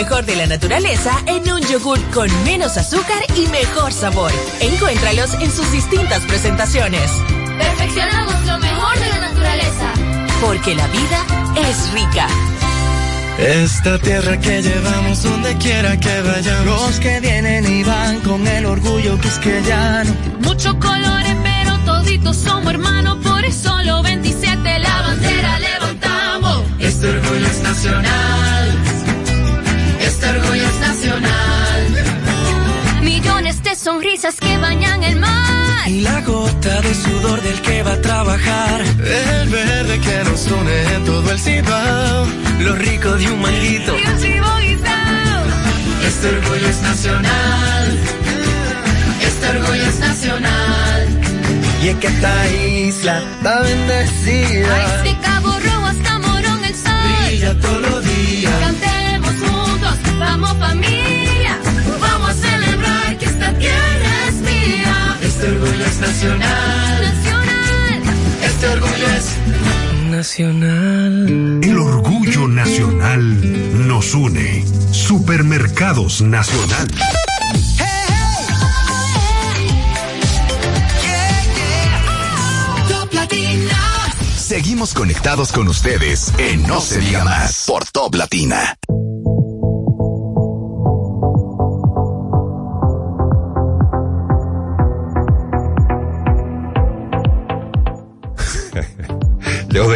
mejor de la naturaleza en un yogur con menos azúcar y mejor sabor. Encuéntralos en sus distintas presentaciones. Perfeccionamos lo mejor de la naturaleza. Porque la vida es rica. Esta tierra que llevamos donde quiera que vayamos. Los que vienen y van con el orgullo quisqueyano. Muchos colores, pero toditos somos hermanos. Por eso los 27 la bandera levantamos. Este orgullo es nacional. Orgullo es nacional. Millones de sonrisas que bañan el mar. Y la gota de sudor del que va a trabajar. El verde que nos une en todo el cibao. Lo rico de un manguito. Y un. Este orgullo es nacional. Este orgullo es nacional. Y es que esta isla está bendecida. Ay, de Cabo Rojo hasta Morón el sol. Brilla todos los días. Vamos familia. Vamos a celebrar que esta tierra es mía. Este orgullo es nacional. Nacional. Este orgullo es nacional. El orgullo nacional nos une. Supermercados Nacional. Seguimos conectados con ustedes en No se diga más por Top Latina.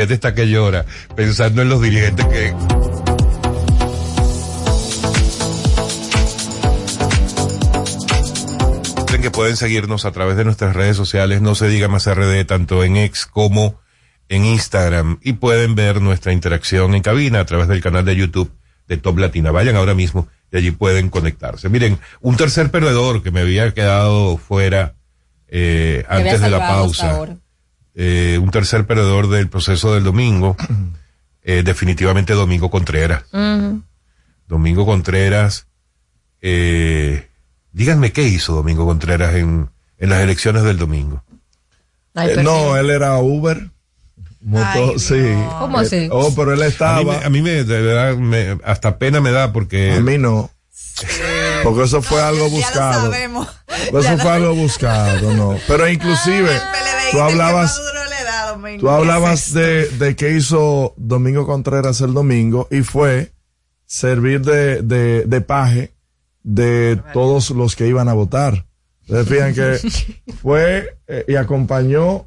Vete está que llora, pensando en los dirigentes que... Que pueden seguirnos a través de nuestras redes sociales, no se diga más RD, tanto en X como en Instagram, y pueden ver nuestra interacción en cabina a través del canal de YouTube de Top Latina. Vayan ahora mismo y allí pueden conectarse. Miren, un tercer perdedor que me había quedado fuera eh, antes de la pausa. Eh, un tercer perdedor del proceso del domingo, eh, definitivamente Domingo Contreras. Domingo Contreras, eh, díganme qué hizo Domingo Contreras en, en las elecciones del domingo. Ay, Eh, no, él era Uber. Moto, Ay, sí. no. ¿Cómo Eh, así? Oh, pero él A mí, estaba. a mí me, de verdad, me- hasta pena me da porque A mí no. Porque eso fue algo Ya lo buscado. sabemos. Eso fue algo buscado, no. Pero inclusive, tú hablabas, tú hablabas de, de qué hizo Domingo Contreras el domingo y fue servir de, de, de paje de todos los que iban a votar. Ustedes fijan que fue eh, y acompañó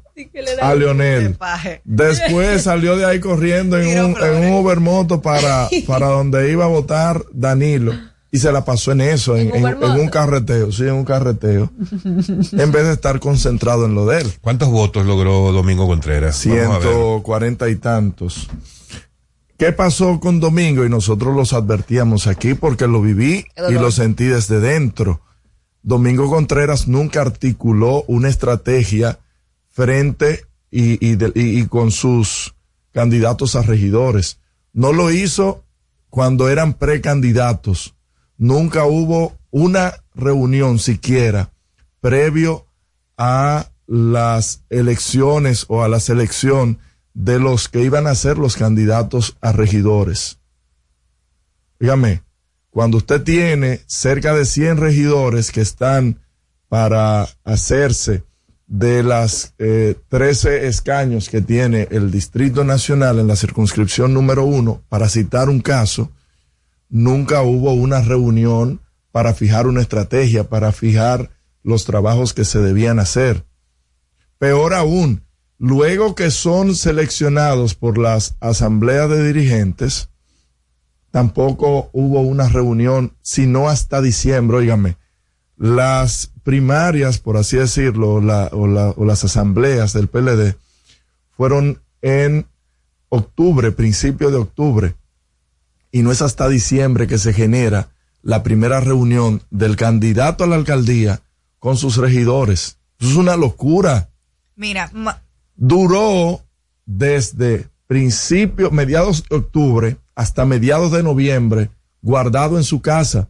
a Leonel. Después salió de ahí corriendo en un, en un Ubermoto para, para donde iba a votar Danilo. Y se la pasó en eso, en, en- en un carreteo, sí, en un carreteo. en vez de estar concentrado en lo de él. ¿Cuántos votos logró Domingo Contreras? Vamos a ver. 140 y tantos. ¿Qué pasó con Domingo? Y nosotros los advertíamos aquí porque lo viví y lo sentí desde dentro. Domingo Contreras nunca articuló una estrategia frente y, y de- y- y con sus candidatos a regidores. No lo hizo cuando eran precandidatos. Nunca hubo una reunión siquiera previo a las elecciones o a la selección de los que iban a ser los candidatos a regidores. Dígame, cuando usted tiene cerca de 100 regidores que están para hacerse de las eh, 13 escaños que tiene el Distrito Nacional en la circunscripción número uno, para citar un caso, nunca hubo una reunión para fijar una estrategia, para fijar los trabajos que se debían hacer. Peor aún, luego que son seleccionados por las asambleas de dirigentes, tampoco hubo una reunión, sino hasta diciembre, óigame. Las primarias, por así decirlo, la- o, la- o las asambleas del PLD fueron en octubre, principio de octubre, y no es hasta diciembre que se genera la primera reunión del candidato a la alcaldía con sus regidores. Eso es una locura Mira, duró desde principio, mediados de octubre hasta mediados de noviembre, guardado en su casa,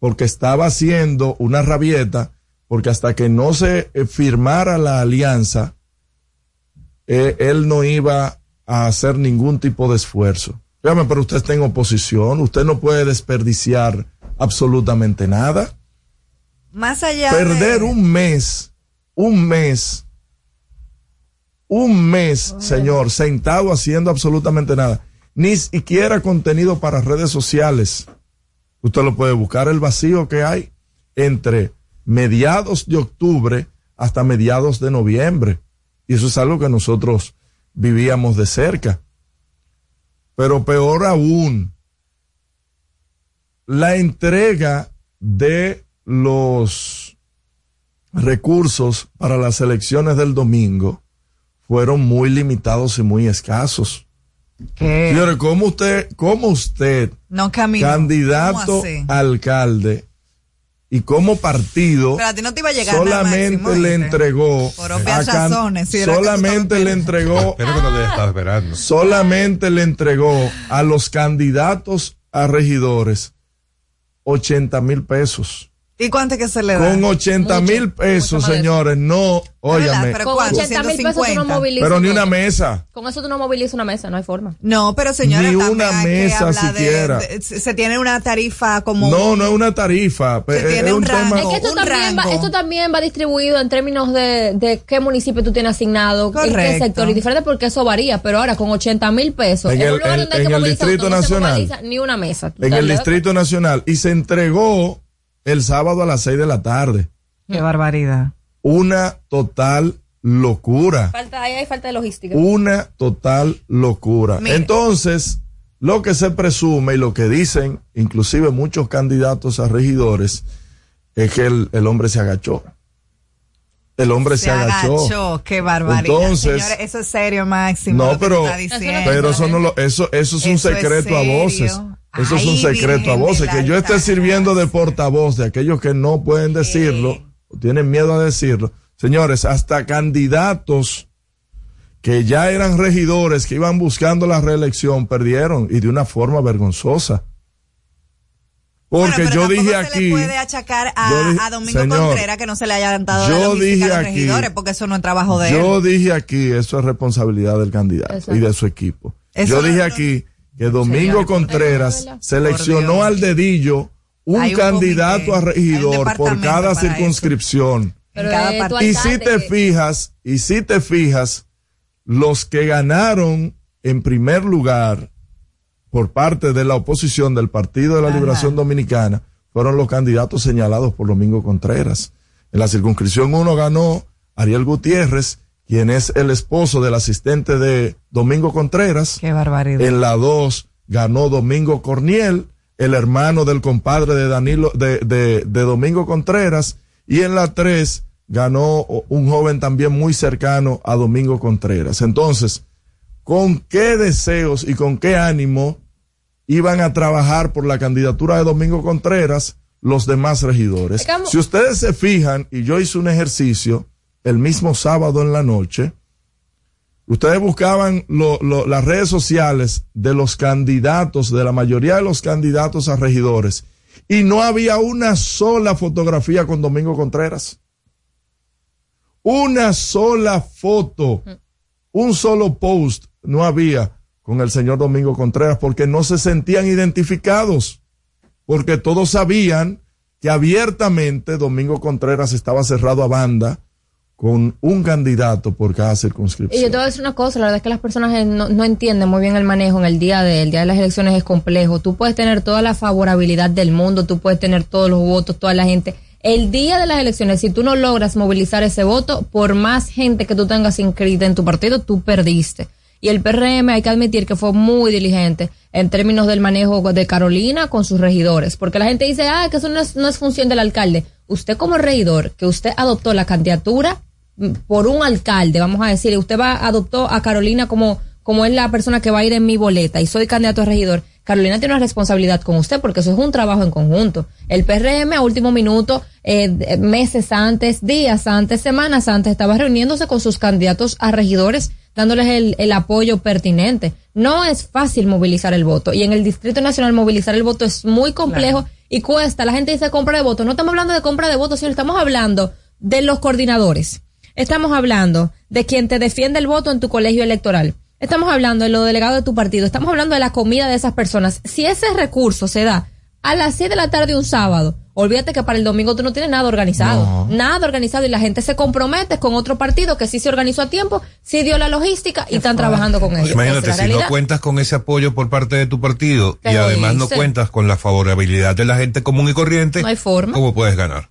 porque estaba haciendo una rabieta, porque hasta que no se eh, firmara la alianza, eh, él no iba a hacer ningún tipo de esfuerzo. Dígame, pero usted está en oposición, usted no puede desperdiciar absolutamente nada más allá perder de... un mes, un mes, un mes, señor, sentado haciendo absolutamente nada. Ni siquiera contenido para redes sociales. Usted lo puede buscar el vacío que hay entre mediados de octubre hasta mediados de noviembre. Y eso es algo que nosotros vivíamos de cerca. Pero peor aún, la entrega de los recursos para las elecciones del domingo fueron muy limitados y muy escasos. ¿Qué? Señores, ¿cómo usted, cómo usted, No candidato alcalde y como partido, Pero a ti no te iba a llegar nada solamente máximo, le ¿oíste? entregó, Por obvias a can- razones, tú solamente le entregó esperando. solamente le entregó a los candidatos a regidores 80 mil pesos. ¿Y cuánto es que se le da? Con 80 mil pesos, señores, no, óyame, pero Con ¿cuánto? 80 mil pesos tú no 150. movilizas. pero ni una mesa. Con eso tú no movilizas una mesa, no hay forma. No, pero señores, Ni una mesa de- siquiera. de- se tiene una tarifa como No, no es una tarifa, Se es, tiene un un rango. tema. Es que esto un también, va, esto también va distribuido en términos de, de qué municipio tú tienes asignado, en qué Correcto. sector y diferente, porque eso varía. Pero ahora con 80 mil pesos, En en, el- un lugar en- donde hay en que el Distrito donde no se Nacional. moviliza ni una mesa. en el. Distrito Nacional y se entregó el sábado a las 6 de la tarde. Qué barbaridad. Una total locura. Falta, ahí hay falta de logística. Una total locura. Mire. Entonces, lo que se presume y lo que dicen, inclusive muchos candidatos a regidores, es que el, el hombre se agachó. El hombre se, agachó. Qué barbaridad. Entonces- Señores, eso es serio, Máximo. No, lo que pero, está diciendo. pero eso no lo, eso, eso es un Eso es secreto a voces. Eso es un secreto a voces. Que yo esté sirviendo de portavoz de aquellos que no pueden decirlo, o tienen miedo a decirlo. Señores, hasta candidatos que ya eran regidores, que iban buscando la reelección, perdieron y de una forma vergonzosa. Porque yo dije se aquí, le puede achacar a, yo dije- a Domingo señor, Contreras que no se le haya dado yo la logística dije a los aquí- regidores, porque eso no es trabajo de Yo él. dije aquí, eso es responsabilidad del candidato Exacto. y de su equipo. Eso Yo no- dije no- aquí que Domingo Señor, Contreras seleccionó Dios. al dedillo un candidato comité, a regidor por cada circunscripción. Pero cada. Y si te fijas, y si te fijas, los que ganaron en primer lugar por parte de la oposición del Partido de la Ajá. Liberación Dominicana fueron los candidatos señalados por Domingo Contreras. En la circunscripción 1 ganó Ariel Gutiérrez, quien es el esposo del asistente de Domingo Contreras. Qué barbaridad. En la 2 ganó Domingo Corniel, el hermano del compadre de Danilo, de, de, de Domingo Contreras. Y en la 3 ganó un joven también muy cercano a Domingo Contreras. Entonces, ¿con qué deseos y con qué ánimo iban a trabajar por la candidatura de Domingo Contreras los demás regidores? Si ustedes se fijan, y yo hice un ejercicio el mismo sábado en la noche, ustedes buscaban las redes sociales de los candidatos, de la mayoría de los candidatos a regidores, y no había una sola fotografía con Domingo Contreras. Una sola foto, un solo post no había con el señor Domingo Contreras porque no se sentían identificados, porque todos sabían que abiertamente Domingo Contreras estaba cerrado a banda con un candidato por cada Y circunscripción. yo te voy a decir una cosa, la verdad es que las personas eh, no, no entienden muy bien el manejo en el día de, el día de las elecciones es complejo. Tú puedes tener toda la favorabilidad del mundo, tú puedes tener todos los votos, toda la gente. El día de las elecciones, si tú no logras movilizar ese voto, por más gente que tú tengas inscrita en tu partido, tú perdiste. Y el PRM hay que admitir que fue muy diligente en términos del manejo de Carolina con sus regidores, porque la gente dice, ah, que eso no es, no es función del alcalde. Usted como regidor, que usted adoptó la candidatura mm, por un alcalde, vamos a decir, usted va, adoptó a Carolina como, como es la persona que va a ir en mi boleta y soy candidato a regidor. Carolina tiene una responsabilidad con usted porque eso es un trabajo en conjunto. El PRM a último minuto, eh, meses antes, días antes, semanas antes, estaba reuniéndose con sus candidatos a regidores, dándoles el, el apoyo pertinente. No es fácil movilizar el voto y en el Distrito Nacional movilizar el voto es muy complejo y cuesta. La gente dice compra de votos. No estamos hablando de compra de votos, sino estamos hablando de los coordinadores. Estamos hablando de quien te defiende el voto en tu colegio electoral. Estamos hablando de los delegados de tu partido. Estamos hablando de la comida de esas personas. Si ese recurso se da a las 6 de la tarde un sábado, olvídate que para el domingo tú no tienes nada organizado. Nada organizado y la gente se compromete con otro partido que sí se organizó a tiempo, sí dio la logística y están trabajando con ellos. Imagínate, si no cuentas con ese apoyo por parte de tu partido y además no cuentas con la favorabilidad de la gente común y corriente, No hay forma. ¿cómo puedes ganar?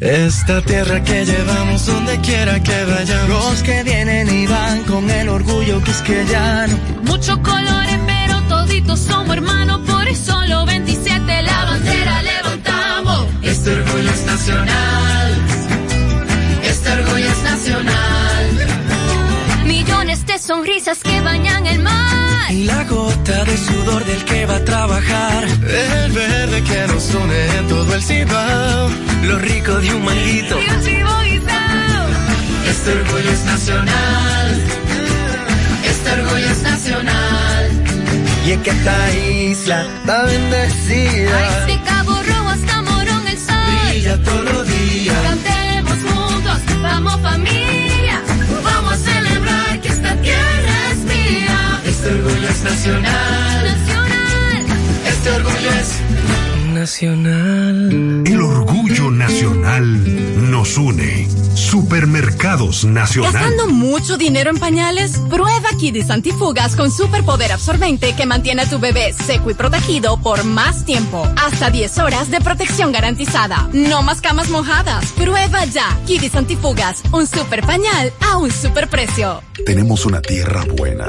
Esta tierra que llevamos donde quiera que vayamos. Los que vienen y van con el orgullo quisqueyano. Muchos colores, pero toditos somos hermanos, por eso los 27 la bandera levantamos. Este orgullo es nacional. Este orgullo es nacional. Millones de sonrisas que bañan el mar. Y la gota de sudor del que va a trabajar. El verde que nos une en todo el cibao. Lo rico de un manguito. Y un. Este orgullo es nacional. Este orgullo es nacional. Y es que esta isla está bendecida. De Cabo Rojo hasta Morón el sol. Brilla todos los días. Cantemos juntos, vamos familia. Este orgullo es nacional. Nacional. Este orgullo es nacional. El orgullo nacional nos une. Supermercados Nacional. ¿Gastando mucho dinero en pañales? Prueba Kidis Antifugas con superpoder absorbente que mantiene a tu bebé seco y protegido por más tiempo. Hasta 10 horas de protección garantizada. No más camas mojadas. Prueba ya Kidis Antifugas, un super pañal a un super precio. Tenemos una tierra buena,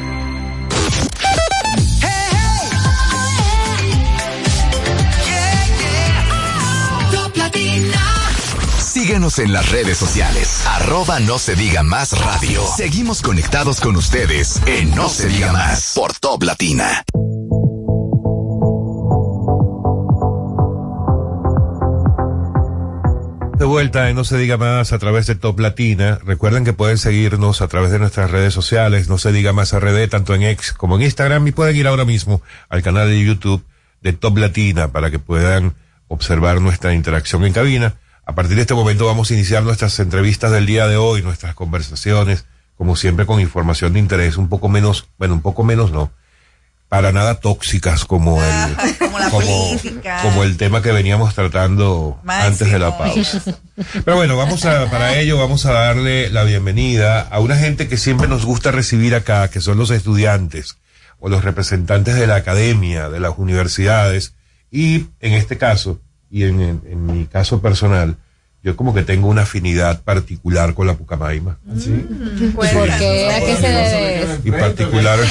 Síguenos en las redes sociales. Arroba no se diga más radio. Seguimos conectados con ustedes en No se diga más por Top Latina. De vuelta en No se diga más a través de Top Latina. Recuerden que pueden seguirnos a través de nuestras redes sociales, No se diga más RD, tanto en X como en Instagram y pueden ir ahora mismo al canal de YouTube de Top Latina para que puedan observar nuestra interacción en cabina. A partir de este momento vamos a iniciar nuestras entrevistas del día de hoy, nuestras conversaciones, como siempre con información de interés, un poco menos, bueno, un poco menos no, para nada tóxicas como el, como la como, política. como el tema que veníamos tratando antes de la pausa. Pero bueno, vamos a, para ello vamos a darle la bienvenida a una gente que siempre nos gusta recibir acá, que son los estudiantes o los representantes de la academia, de las universidades, y en este caso, y en, en- en mi caso personal, yo como que tengo una afinidad particular con la Pucamaima. ¿Por qué? ¿A qué se debe? Y particular,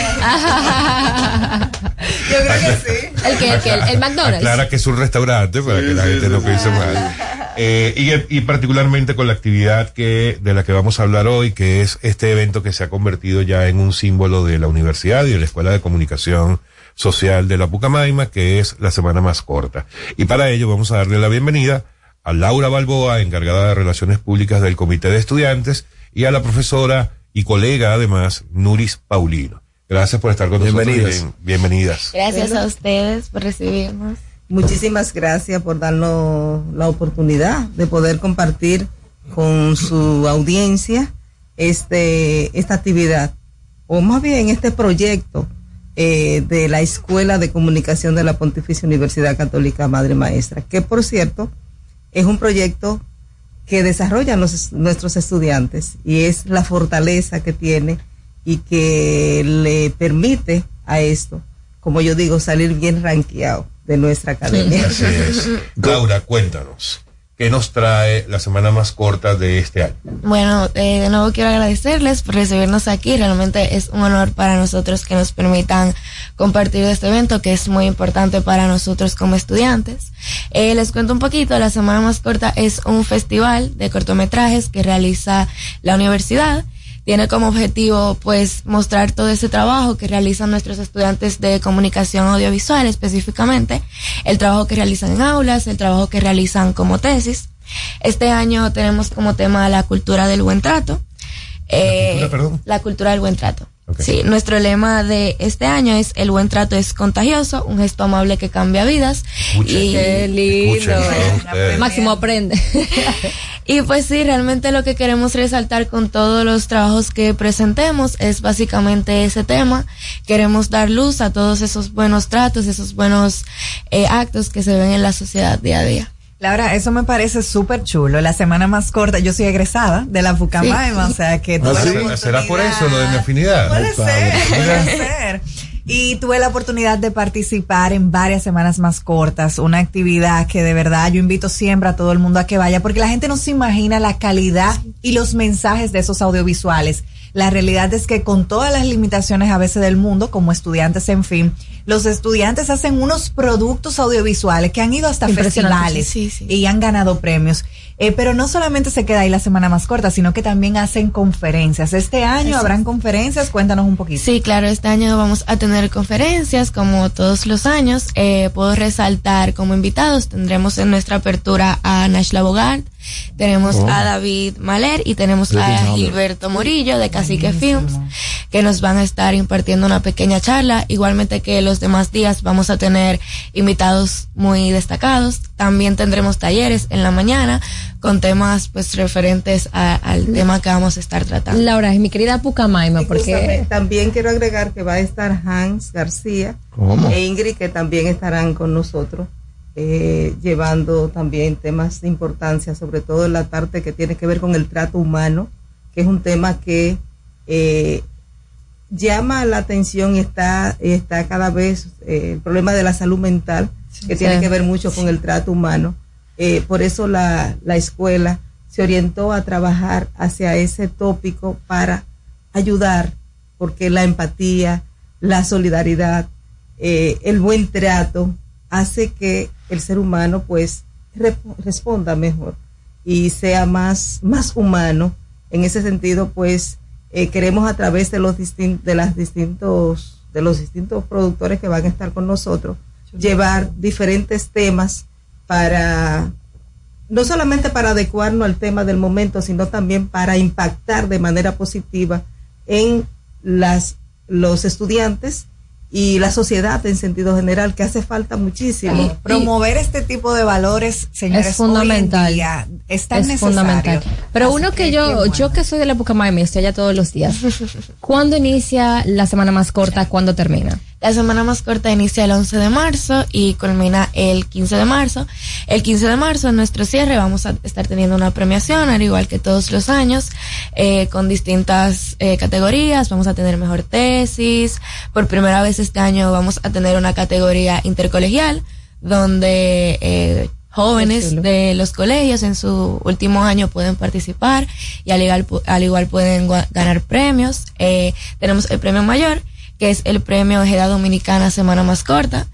Yo creo que sí. ¿El que ¿El, que el, el McDonald's? aclara que es un restaurante para que la gente no piense mal. Eh, y, y particularmente con la actividad que, de la que vamos a hablar hoy, que es este evento que se ha convertido ya en un símbolo de la universidad y de la Escuela de Comunicación Social de la Pucamaima, que es la semana más corta. Y para ello vamos a darle la bienvenida a Laura Balboa, encargada de Relaciones Públicas del Comité de Estudiantes, y a la profesora y colega además, Nuris Paulino. Gracias por estar con nosotros. Bienvenidas. bien- bienvenidas. Gracias a ustedes por recibirnos. Muchísimas gracias por darnos la oportunidad de poder compartir con su audiencia este esta actividad o más bien este proyecto eh, de la Escuela de Comunicación de la Pontificia Universidad Católica Madre Maestra, que por cierto es un proyecto que desarrollan los- nuestros estudiantes y es la fortaleza que tiene y que le permite a esto, como yo digo, salir bien rankeado de nuestra academia. Así es. Laura, cuéntanos, ¿qué nos trae la semana más corta de este año? Bueno, eh, de nuevo quiero agradecerles por recibirnos aquí. Realmente es un honor para nosotros que nos permitan compartir este evento que es muy importante para nosotros como estudiantes. Eh, les cuento un poquito, la semana más corta es un festival de cortometrajes que realiza la universidad. Tiene como objetivo pues mostrar todo ese trabajo que realizan nuestros estudiantes de comunicación audiovisual específicamente, el trabajo que realizan en aulas, el trabajo que realizan como tesis. Este año tenemos como tema la cultura del buen trato. Eh, cultura, perdón? la cultura del buen trato. Sí, nuestro lema de este año es el buen trato es contagioso, un gesto amable que cambia vidas. Y Qué lindo. Escuchen, ¿no? Ustedes. Máximo aprende. y pues sí, realmente lo que queremos resaltar con todos los trabajos que presentemos es básicamente ese tema. Queremos dar luz a todos esos buenos tratos, esos buenos eh, actos que se ven en la sociedad día a día. Laura, eso me parece súper chulo. La semana más corta, yo soy egresada de la Pucamaima, o sea que ¿Ah, ¿Será por eso lo de mi afinidad? Puede ser, puede ser. Y tuve la oportunidad de participar en varias semanas más cortas, una actividad que de verdad yo invito siempre a todo el mundo a que vaya, porque la gente no se imagina la calidad y los mensajes de esos audiovisuales. La realidad es que con todas las limitaciones a veces del mundo, como estudiantes, en fin, los estudiantes hacen unos productos audiovisuales que han ido hasta festivales sí, sí. y han ganado premios. Eh, pero no solamente se queda ahí la semana más corta, sino que también hacen conferencias. Este año habrán conferencias, cuéntanos un poquito. Sí, claro, este año vamos a tener conferencias como todos los años. Eh, puedo resaltar como invitados, tendremos en nuestra apertura a Nashla Bogart, tenemos Oh. a David Maler y tenemos a. Gilberto Morillo de Cacique Films, que nos van a estar impartiendo una pequeña charla. Igualmente que los demás días vamos a tener invitados muy destacados. También tendremos talleres en la mañana con temas pues referentes a- al tema que vamos a estar tratando. Laura, es mi querida Pucamaima, porque También quiero agregar que va a estar Hans García ¿Cómo? e Ingrid que también estarán con nosotros eh, llevando también temas de importancia, sobre todo en la parte que tiene que ver con el trato humano, que es un tema que eh, llama la atención y está, está cada vez eh, el problema de la salud mental, que tiene que ver mucho con el trato humano. Eh, por eso la, la escuela se orientó a trabajar hacia ese tópico para ayudar, porque la empatía, la solidaridad, eh, el buen trato hace que el ser humano pues responda mejor y sea más, más humano. En ese sentido, pues eh, queremos a través de los distin- de las distintos de los distintos productores que van a estar con nosotros llevar diferentes temas para no solamente para adecuarnos al tema del momento, sino también para impactar de manera positiva en las los estudiantes y la sociedad en sentido general, que hace falta muchísimo. Promover este tipo de valores, señores, es fundamental. hoy en día es tan es necesario. fundamental. Pero Así uno que, que, yo, bueno. yo que soy de la época Miami, estoy allá todos los días. ¿Cuándo inicia la semana más corta? ¿Cuándo termina? La semana más corta inicia el 11 de marzo y culmina el 15 de marzo. El 15 de marzo, en nuestro cierre, vamos a estar teniendo una premiación, al igual que todos los años, eh, con distintas eh, categorías. Vamos a tener mejor tesis. Por primera vez este año vamos a tener una categoría intercolegial, donde eh, jóvenes de los colegios en su último año pueden participar y al igual, al igual pueden ganar premios. Eh, tenemos el premio mayor, que es el premio Ejeda Dominicana Semana Más Corta,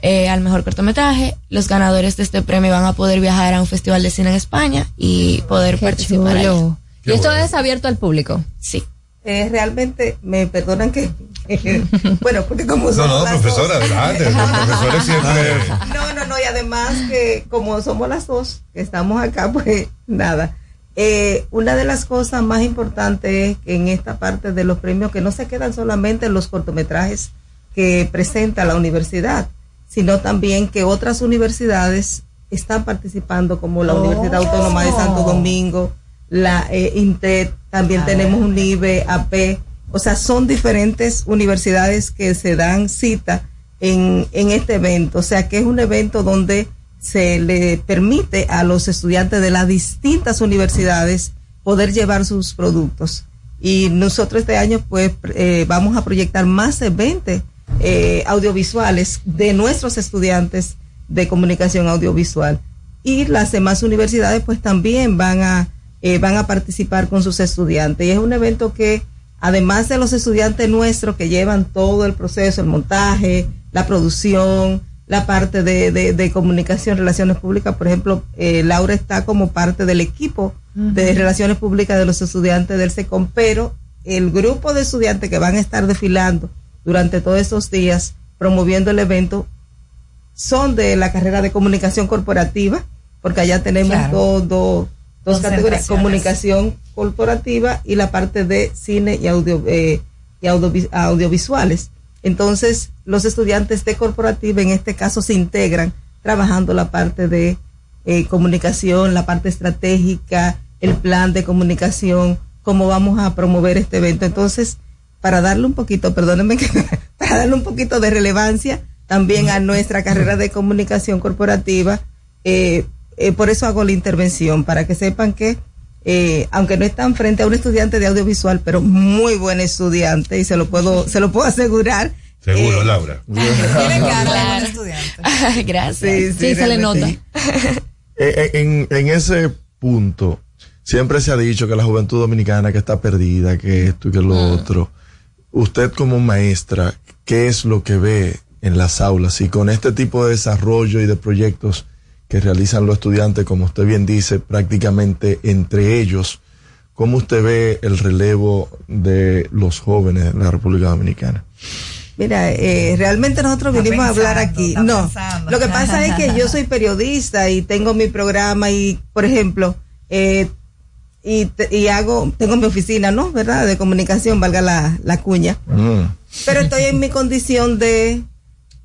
eh, al mejor cortometraje. Los ganadores de este premio van a poder viajar a un festival de cine en España y poder participar. chulo. Y esto es abierto al público. Sí. Eh, realmente, me perdonan que, bueno, porque como No, somos no, las profesora, dos- adelante. Los profesores siempre. No, no, no, y además que como somos las dos que estamos acá, pues nada. Eh, una de las cosas más importantes es que en esta parte de los premios que no se quedan solamente en los cortometrajes que presenta la universidad, sino también que otras universidades están participando, como la Universidad Autónoma de Santo Domingo, la eh, INTED, también tenemos un IBE, AP, o sea, son diferentes universidades que se dan cita en, en este evento, o sea, que es un evento donde se le permite a los estudiantes de las distintas universidades poder llevar sus productos. Y nosotros este año pues eh, vamos a proyectar más de 20 eh, audiovisuales de nuestros estudiantes de comunicación audiovisual. Y las demás universidades pues también van a, eh, van a participar con sus estudiantes. Y es un evento que además de los estudiantes nuestros que llevan todo el proceso, el montaje, la producción, la parte de, de, de comunicación, relaciones públicas, por ejemplo, eh, Laura está como parte del equipo de relaciones públicas de los estudiantes del SECOM, pero el grupo de estudiantes que van a estar desfilando durante todos estos días promoviendo el evento son de la carrera de comunicación corporativa, porque allá tenemos Claro. dos, dos, dos categorías, comunicación corporativa y la parte de cine y, audio, eh, y audiovi- audiovisuales. Entonces, los estudiantes de corporativa en este caso se integran trabajando la parte de eh, comunicación, la parte estratégica, el plan de comunicación, cómo vamos a promover este evento. Entonces, para darle un poquito, perdónenme para darle un poquito de relevancia también a nuestra carrera de comunicación corporativa, eh, eh, por eso hago la intervención, para que sepan que, eh, aunque no están frente a un estudiante de audiovisual, pero muy buen estudiante, y se lo puedo, se lo puedo asegurar. Seguro, Laura. Tiene. Gracias. Sí, sí, realmente. Eh, eh, en, en ese punto, siempre se ha dicho que la juventud dominicana que está perdida, que esto y que lo otro. Usted como maestra, ¿qué es lo que ve en las aulas? Y con este tipo de desarrollo y de proyectos que realizan los estudiantes, como usted bien dice, prácticamente entre ellos, ¿cómo usted ve el relevo de los jóvenes en la República Dominicana? Mira, eh, realmente nosotros Está vinimos a hablar aquí. No, pensando. lo que pasa es que yo soy periodista y tengo mi programa y, por ejemplo, eh, y, te- y hago, tengo mi oficina, ¿no? ¿Verdad? De comunicación, valga la, la cuña. Pero estoy en mi condición de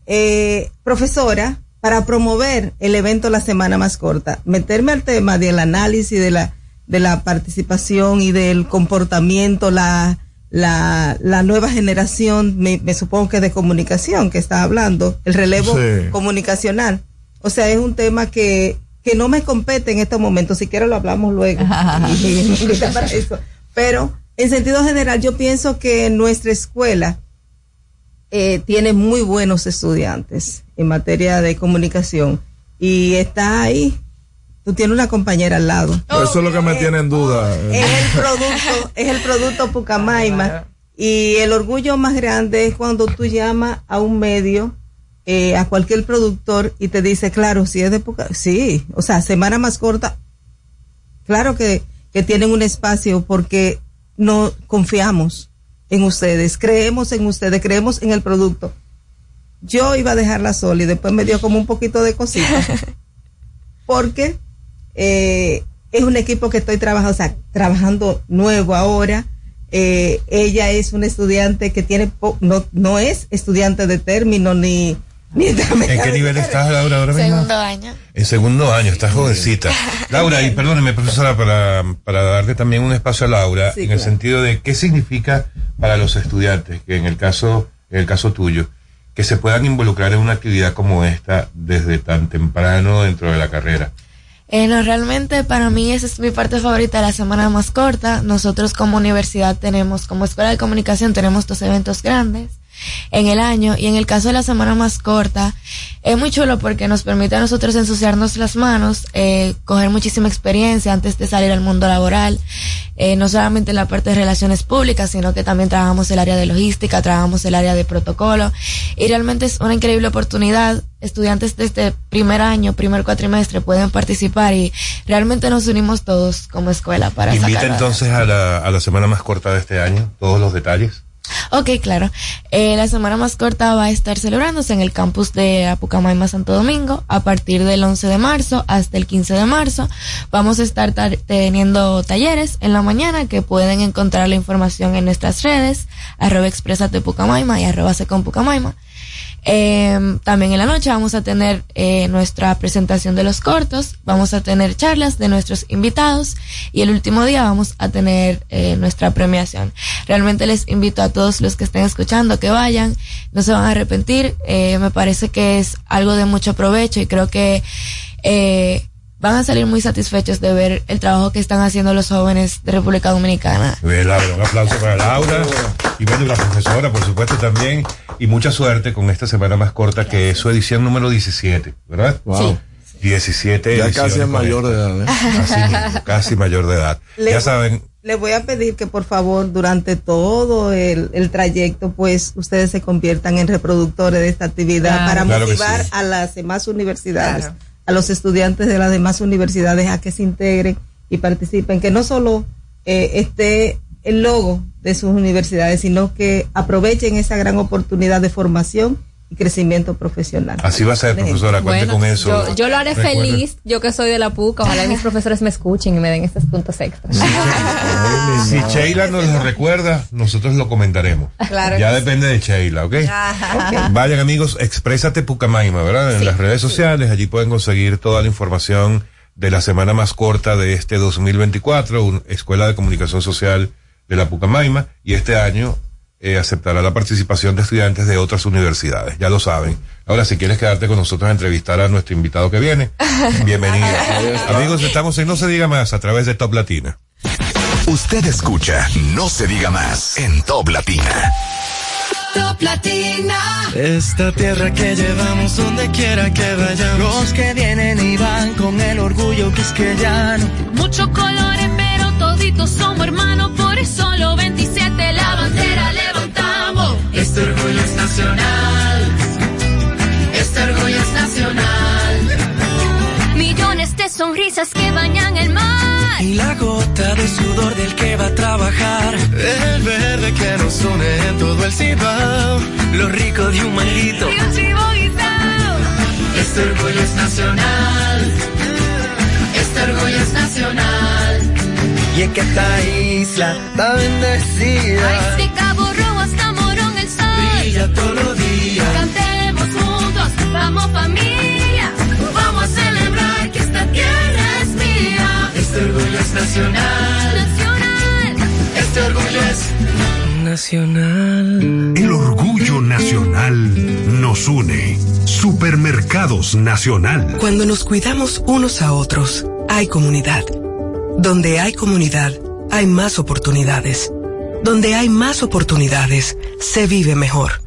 eh, profesora para promover el evento La Semana Más Corta. Meterme al tema del análisis de la, de la participación y del comportamiento, la, la, la nueva generación, me, me supongo que de comunicación que está hablando, el relevo Sí. comunicacional. O sea, es un tema que, que no me compete en estos momentos, si quiero lo hablamos luego. Pero en sentido general, yo pienso que nuestra escuela eh, tiene muy buenos estudiantes en materia de comunicación y está ahí. Tú tienes una compañera al lado. Eso es lo que me tiene en duda. Es el producto, es el producto Pucamaima. Y el orgullo más grande es cuando tú llamas a un medio, eh, a cualquier productor y te dice, claro, si es de Puca, sí, o sea, semana más corta, claro que, que tienen un espacio porque no confiamos en ustedes, creemos en ustedes, creemos en el producto. Yo iba a dejarla sola y después me dio como un poquito de cosita. porque eh, es un equipo que estoy trabajando, o sea, trabajando nuevo ahora. Eh, ella es una estudiante que tiene, po- no, no es estudiante de término ni, ni ¿En qué nivel estás, Laura, ahora mismo? Segundo año. En segundo año, estás jovencita. Laura, y perdóneme, profesora, para, para darle también un espacio a Laura, Sí, en el sentido de qué significa para los estudiantes, que en el caso, en el caso tuyo, que se puedan involucrar en una actividad como esta desde tan temprano dentro de la carrera. Eh, no, realmente para mí esa es mi parte favorita la semana más corta. Nosotros como universidad tenemos, como escuela de comunicación, tenemos dos eventos grandes en el año y en el caso de la semana más corta es muy chulo porque nos permite a nosotros ensuciarnos las manos, eh, coger muchísima experiencia antes de salir al mundo laboral, eh, no solamente en la parte de relaciones públicas, sino que también trabajamos el área de logística, trabajamos el área de protocolo y realmente es una increíble oportunidad. Estudiantes de este primer año, primer cuatrimestre pueden participar y realmente nos unimos todos como escuela para Invita entonces a la, a la semana más corta de este año, todos los detalles. Ok, claro. Eh, la semana más corta va a estar celebrándose en el campus de Apucamaima Santo Domingo a partir del 11 de marzo hasta el 15 de marzo. Vamos a estar tar- teniendo talleres en la mañana que pueden encontrar la información en nuestras redes, arroba expresate Pucamaima y arroba secon Pucamaima. Eh, también en la noche vamos a tener eh, nuestra presentación de los cortos, vamos a tener charlas de nuestros invitados y el último día vamos a tener eh, nuestra premiación. Realmente les invito a todos los que estén escuchando que vayan, no se van a arrepentir, eh, me parece que es algo de mucho provecho y creo que eh, van a salir muy satisfechos de ver el trabajo que están haciendo los jóvenes de República Dominicana. Bien, Laura, un aplauso para Laura y bueno, la profesora, por supuesto, también. Y mucha suerte con esta semana más corta, que es su edición número 17, ¿verdad? Wow. 17 Ya casi es mayor de edad. ¿eh? Así mismo, casi mayor de edad. Le- ya saben, Les voy a pedir que por favor durante todo el, el trayecto pues ustedes se conviertan en reproductores de esta actividad Claro. para Claro motivar sí. a las demás universidades, Claro. A los estudiantes de las demás universidades a que se integren y participen, que no solo eh, esté el logo de sus universidades, sino que aprovechen esa gran oportunidad de formación y crecimiento profesional. así va a ser, profesora, cuente Bueno, con eso. Yo, yo lo haré feliz, yo que soy de la PUCA, ojalá mis profesores me escuchen y me den estos puntos extras. Si Sheila nos lo recuerda, nosotros lo comentaremos. Claro ya depende de Sheila, ¿ok? Ajá. Vayan amigos, exprésate Pucamaima, ¿verdad? En Sí. las redes sociales, allí pueden conseguir toda la información de la semana más corta de este 2024, una Escuela de Comunicación Social de la Pucamaima, y este año eh, aceptará la participación de estudiantes de otras universidades, ya lo saben. Ahora, si quieres quedarte con nosotros a entrevistar a nuestro invitado que viene, bienvenido. amigos, estamos en No Se Diga Más a través de Top Latina. Usted escucha No se diga más en Top Latina. Top Latina. Esta tierra que llevamos donde quiera que vayamos. Los que vienen y van con el orgullo quisqueyano. Muchos colores, pero toditos somos hermanos, por eso los 27 la bandera levantamos. Este orgullo es nacional. Este orgullo es nacional. Millones de sonrisas que bañan el mar. Y la gota de sudor del que va a trabajar. El verde que nos une en todo el cibao. Lo rico de un manguito. Y un chivo guisado. Este orgullo es nacional. Este orgullo es nacional. Y es que esta isla está bendecida. De Cabo Todos los días. Cantemos juntos, vamos familia. Vamos a celebrar que esta tierra es mía. Este orgullo es nacional. Nacional. Este orgullo es Nacional. El orgullo nacional nos une. Supermercados Nacional. Cuando nos cuidamos unos a otros, hay comunidad. Donde hay comunidad, hay más oportunidades. Donde hay más oportunidades, se vive mejor.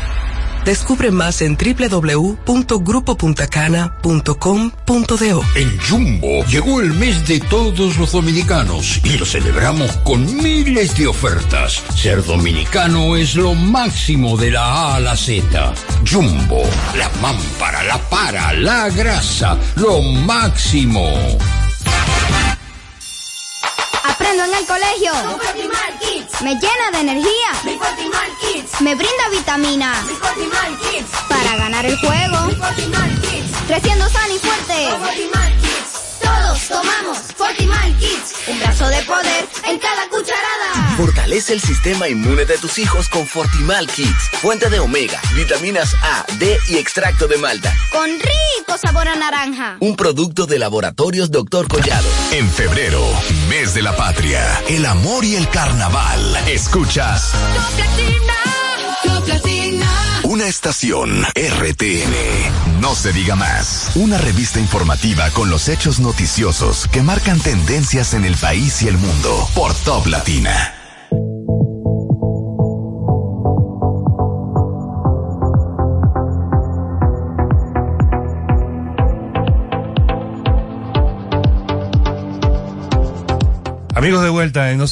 Descubre más en www.grupopuntacana.com.do. En Jumbo llegó el mes de todos los dominicanos y lo celebramos con miles de ofertas. Ser dominicano es lo máximo de la A a la Z. Jumbo, la mámpara, la para, la grasa, lo máximo. En el colegio. Me llena de energía. Me brinda vitamina. Para ganar el juego. Creciendo sano y fuerte. Tomamos Fortimal Kids. Un brazo de poder en cada cucharada. Fortalece el sistema inmune de tus hijos con Fortimal Kids. Fuente de omega, vitaminas A, D y extracto de malta. Con rico sabor a naranja. Un producto de laboratorios Dr. Collado. En febrero, mes de la patria, el amor y el carnaval. Escuchas una estación RTN. No se diga más. Una revista informativa con los hechos noticiosos que marcan tendencias en el país y el mundo por Top Latina. Amigos de vuelta en No